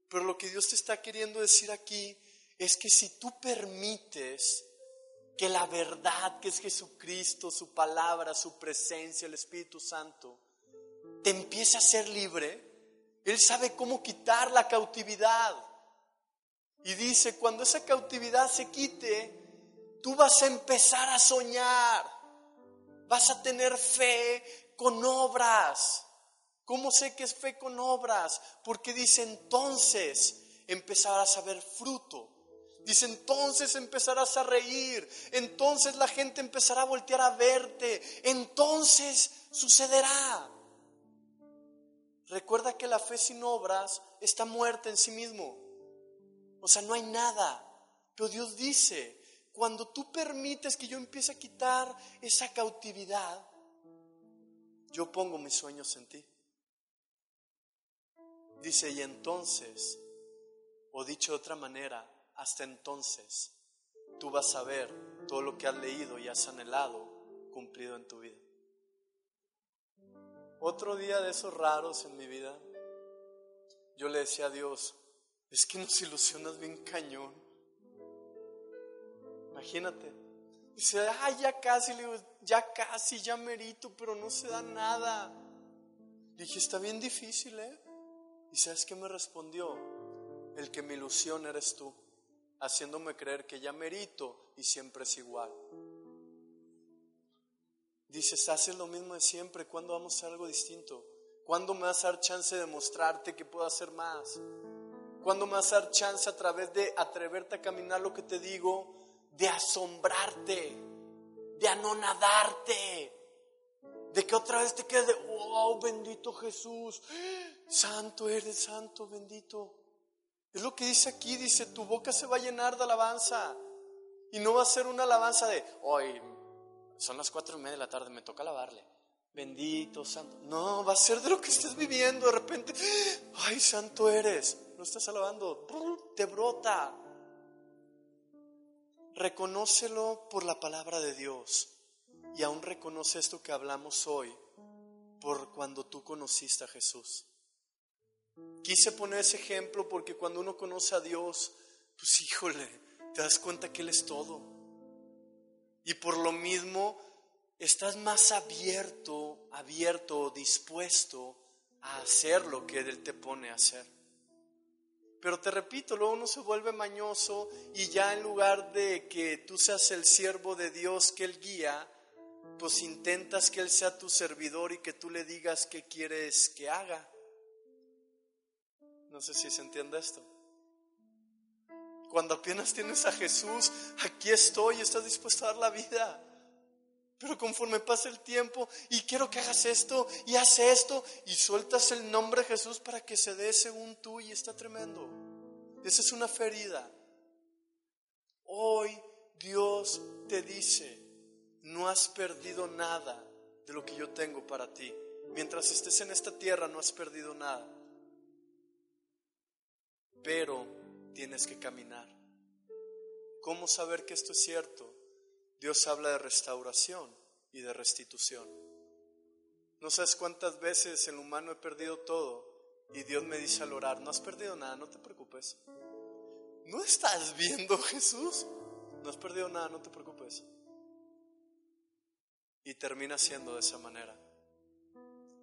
Pero lo que Dios te está queriendo decir aquí es que si tú permites que la verdad que es Jesucristo, su palabra, su presencia, el Espíritu Santo, te empieza a ser libre, Él sabe cómo quitar la cautividad. Y dice, cuando esa cautividad se quite, tú vas a empezar a soñar, vas a tener fe con obras. ¿Cómo sé que es fe con obras? Porque dice entonces empezarás a ver fruto Dice, entonces empezarás a reír, entonces la gente empezará a voltear a verte, entonces sucederá. Recuerda que la fe sin obras está muerta en sí mismo. O sea, no hay nada. Pero Dios dice, cuando tú permites que yo empiece a quitar esa cautividad, yo pongo mis sueños en ti. Dice, y entonces, o dicho de otra manera, hasta entonces tú vas a ver todo lo que has leído y has anhelado cumplido en tu vida. Otro día de esos raros en mi vida, yo le decía a Dios, es que nos ilusionas bien cañón. Imagínate. Dice, ay, ya casi, le digo, ya casi, ya merito, pero no se da nada. dije, está bien difícil, ¿eh? Y sabes qué me respondió? El que me ilusiona eres tú haciéndome creer que ya merito y siempre es igual. Dices, haces lo mismo de siempre, ¿cuándo vamos a algo distinto? ¿Cuándo me vas a dar chance de mostrarte que puedo hacer más? ¿Cuándo me vas a dar chance a través de atreverte a caminar lo que te digo, de asombrarte, de anonadarte, de que otra vez te quedes de, wow, bendito Jesús, santo eres, santo, bendito. Es lo que dice aquí, dice, tu boca se va a llenar de alabanza. Y no va a ser una alabanza de, hoy son las cuatro y media de la tarde, me toca alabarle. Bendito, santo. No, va a ser de lo que estés viviendo. De repente, ay, santo eres. No estás alabando, te brota. Reconócelo por la palabra de Dios. Y aún reconoce esto que hablamos hoy por cuando tú conociste a Jesús. Quise poner ese ejemplo porque cuando uno conoce a Dios, pues híjole, te das cuenta que Él es todo. Y por lo mismo, estás más abierto, abierto, dispuesto a hacer lo que Él te pone a hacer. Pero te repito, luego uno se vuelve mañoso y ya en lugar de que tú seas el siervo de Dios que Él guía, pues intentas que Él sea tu servidor y que tú le digas qué quieres que haga. No sé si se entiende esto. Cuando apenas tienes a Jesús, aquí estoy, estás dispuesto a dar la vida. Pero conforme pasa el tiempo y quiero que hagas esto y hace esto y sueltas el nombre de Jesús para que se dé según tú y está tremendo. Esa es una ferida. Hoy Dios te dice, no has perdido nada de lo que yo tengo para ti. mientras estés en esta tierra no has perdido nada. Pero tienes que caminar. ¿Cómo saber que esto es cierto? Dios habla de restauración y de restitución. No sabes cuántas veces en lo humano he perdido todo y Dios me dice al orar, no has perdido nada, no te preocupes. ¿No estás viendo Jesús? No has perdido nada, no te preocupes. Y termina siendo de esa manera.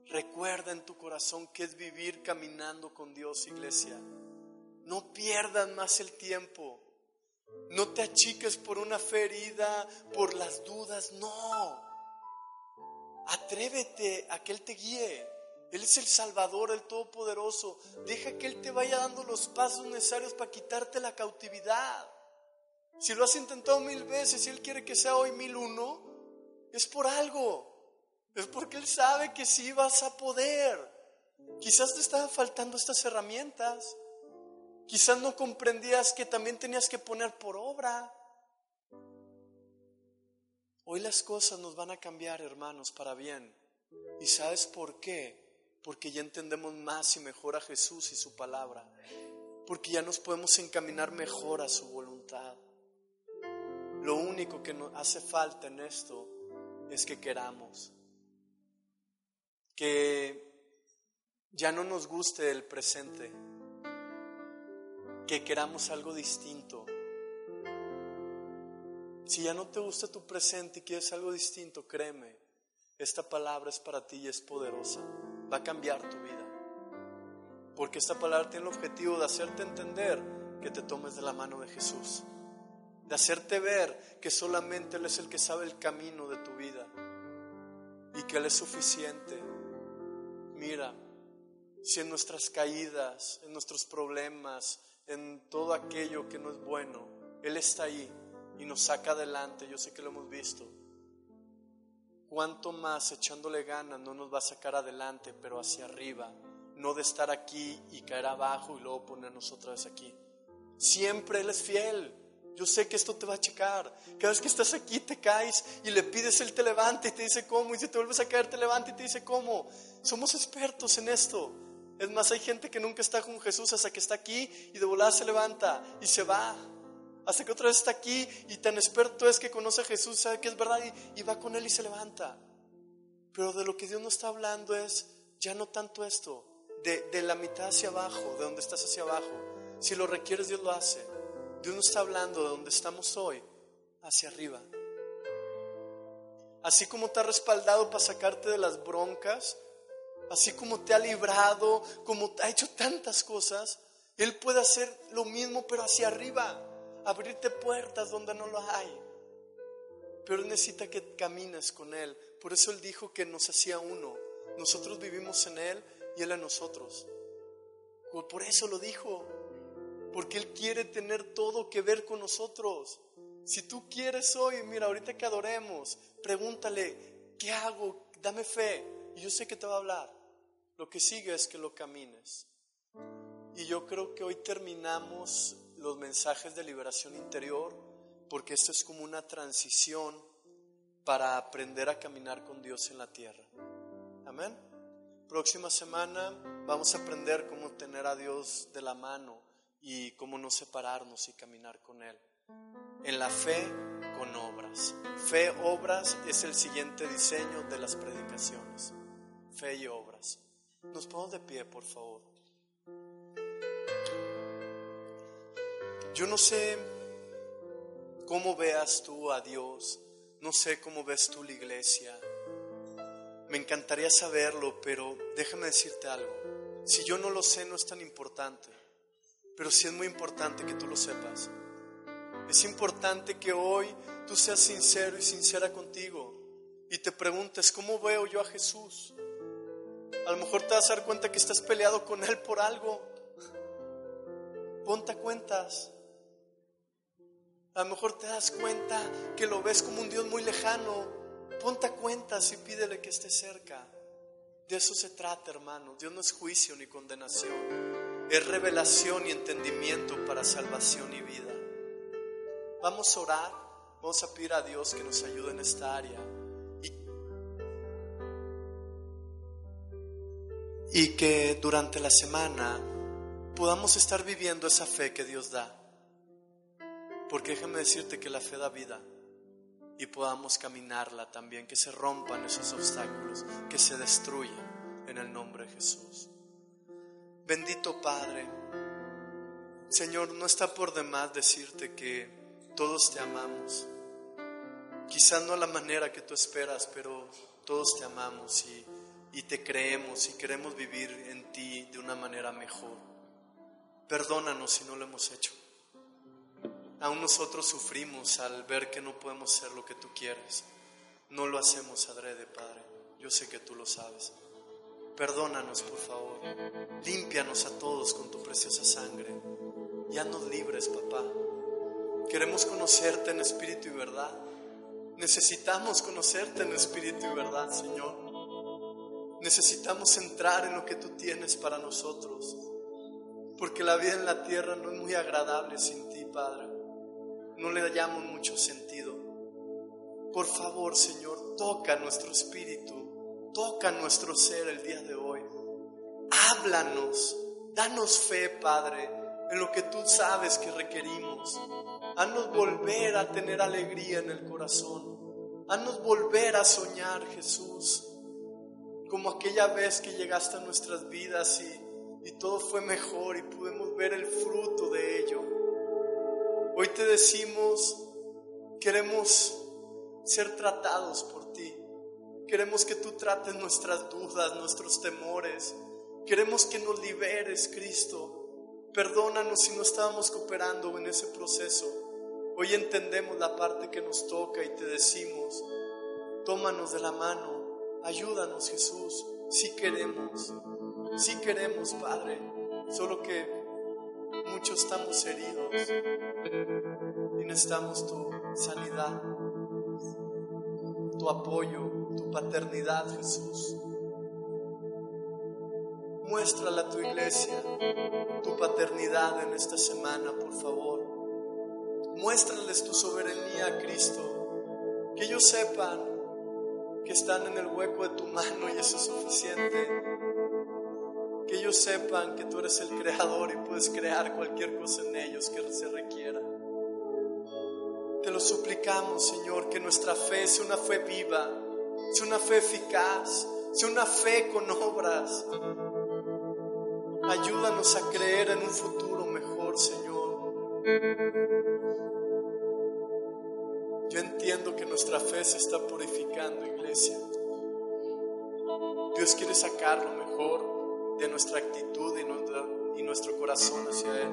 Recuerda en tu corazón que es vivir caminando con Dios, iglesia. No pierdas más el tiempo. No te achiques por una ferida, por las dudas, no. Atrévete a que Él te guíe. Él es el Salvador, el Todopoderoso. Deja que Él te vaya dando los pasos necesarios para quitarte la cautividad. Si lo has intentado mil veces y Él quiere que sea hoy mil uno, es por algo. Es porque Él sabe que sí vas a poder. Quizás te estaban faltando estas herramientas. Quizás no comprendías que también tenías que poner por obra. Hoy las cosas nos van a cambiar, hermanos, para bien. ¿Y sabes por qué? Porque ya entendemos más y mejor a Jesús y su palabra. Porque ya nos podemos encaminar mejor a su voluntad. Lo único que nos hace falta en esto es que queramos. Que ya no nos guste el presente. Que queramos algo distinto. Si ya no te gusta tu presente y quieres algo distinto, créeme, esta palabra es para ti y es poderosa. Va a cambiar tu vida. Porque esta palabra tiene el objetivo de hacerte entender que te tomes de la mano de Jesús de hacerte ver que solamente Él es el que sabe el camino de tu vida y que Él es suficiente. Mira, si en nuestras caídas, en nuestros problemas, en todo aquello que no es bueno, Él está ahí y nos saca adelante, yo sé que lo hemos visto. Cuanto más echándole ganas no nos va a sacar adelante, pero hacia arriba, no de estar aquí y caer abajo y luego ponernos otra vez aquí. Siempre Él es fiel. Yo sé que esto te va a checar. Cada vez que estás aquí te caes y le pides, Él te levanta y te dice cómo. Y si te vuelves a caer, te levanta y te dice cómo. Somos expertos en esto. Es más, hay gente que nunca está con Jesús hasta que está aquí y de volada se levanta y se va. Hasta que otra vez está aquí y tan experto es que conoce a Jesús, sabe que es verdad y, va con Él y se levanta. Pero de lo que Dios nos está hablando es ya no tanto esto, de, de la mitad hacia abajo, de donde estás hacia abajo. Si lo requieres, Dios lo hace. Dios nos está hablando de donde estamos hoy hacia arriba. Así como te ha respaldado para sacarte de las broncas, así como te ha librado, como ha hecho tantas cosas, Él puede hacer lo mismo pero hacia arriba, abrirte puertas donde no lo hay. Pero necesita que camines con Él. Por eso Él dijo que nos hacía uno. Nosotros vivimos en Él y Él en nosotros. Por eso lo dijo porque Él quiere tener todo que ver con nosotros. Si tú quieres hoy, mira, ahorita que adoremos, pregúntale, ¿qué hago? Dame fe. Y yo sé que te va a hablar. Lo que sigue es que lo camines. Y yo creo que hoy terminamos los mensajes de liberación interior, porque esto es como una transición para aprender a caminar con Dios en la tierra. Amén. Próxima semana vamos a aprender cómo tener a Dios de la mano y cómo no separarnos y caminar con Él. En la fe con obras. Fe, obras es el siguiente diseño de las predicaciones. Fe y obras. Nos ponemos de pie, por favor. Yo no sé cómo veas tú a Dios, no sé cómo ves tú la iglesia. Me encantaría saberlo, pero déjame decirte algo. Si yo no lo sé, no es tan importante. Pero sí es muy importante que tú lo sepas. Es importante que hoy tú seas sincero y sincera contigo y te preguntes, ¿cómo veo yo a Jesús? A lo mejor te vas a dar cuenta que estás peleado con Él por algo. Ponte a cuentas. A lo mejor te das cuenta que lo ves como un Dios muy lejano. Ponte a cuentas y pídele que esté cerca. De eso se trata, hermano. Dios no es juicio ni condenación es revelación y entendimiento para salvación y vida. Vamos a orar, vamos a pedir a Dios que nos ayude en esta área. Y que durante la semana podamos estar viviendo esa fe que Dios da. Porque déjame decirte que la fe da vida y podamos caminarla también, que se rompan esos obstáculos, que se destruyan en el nombre de Jesús. Bendito Padre, Señor, no está por demás decirte que todos te amamos. Quizás no a la manera que tú esperas, pero todos te amamos y, y te creemos y queremos vivir en ti de una manera mejor. Perdónanos si no lo hemos hecho. Aún nosotros sufrimos al ver que no podemos ser lo que tú quieres. No lo hacemos adrede, Padre. Yo sé que tú lo sabes. Perdónanos, por favor. Límpianos a todos con tu preciosa sangre. Ya nos libres, papá. Queremos conocerte en espíritu y verdad. Necesitamos conocerte en espíritu y verdad, Señor. Necesitamos entrar en lo que tú tienes para nosotros. Porque la vida en la tierra no es muy agradable sin ti, Padre. No le hallamos mucho sentido. Por favor, Señor, toca nuestro espíritu, toca nuestro ser el día de hoy. Háblanos, danos fe, Padre, en lo que tú sabes que requerimos. Haznos volver a tener alegría en el corazón. Haznos volver a soñar, Jesús, como aquella vez que llegaste a nuestras vidas y, todo fue mejor y pudimos ver el fruto de ello. Hoy te decimos, queremos ser tratados por ti. Queremos que tú trates nuestras dudas, nuestros temores. Queremos que nos liberes, Cristo. Perdónanos si no estábamos cooperando en ese proceso. Hoy entendemos la parte que nos toca y te decimos, tómanos de la mano, ayúdanos Jesús, si queremos, si queremos Padre, solo que muchos estamos heridos y necesitamos tu sanidad, tu apoyo, tu paternidad, Jesús. Muéstrale a tu iglesia tu paternidad en esta semana, por favor. Muéstrales tu soberanía, Cristo. Que ellos sepan que están en el hueco de tu mano y eso es suficiente que ellos sepan que tú eres el creador y puedes crear cualquier cosa en ellos que se requiera. Te lo suplicamos, Señor, que nuestra fe sea una fe viva, sea una fe eficaz, sea una fe con obras. Ayúdanos a creer en un futuro mejor, Señor. Entiendo que nuestra fe se está purificando, iglesia. Dios quiere sacar lo mejor de nuestra actitud y, y nuestro corazón hacia Él.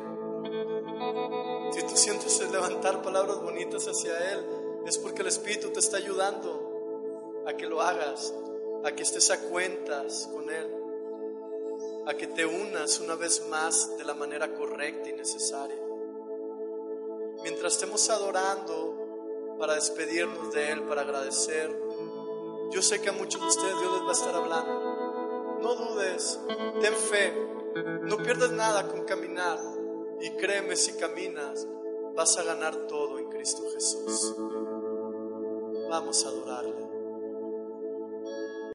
Si tú sientes el levantar palabras bonitas hacia Él, es porque el Espíritu te está ayudando a que lo hagas, a que estés a cuentas con Él, a que te unas una vez más de la manera correcta y necesaria. Mientras estemos adorando para despedirnos de Él, para agradecer, yo sé que a muchos de ustedes Dios les va a estar hablando. No dudes, ten fe, no pierdas nada con caminar y créeme si caminas vas a ganar todo en Cristo Jesús. Vamos a adorarle.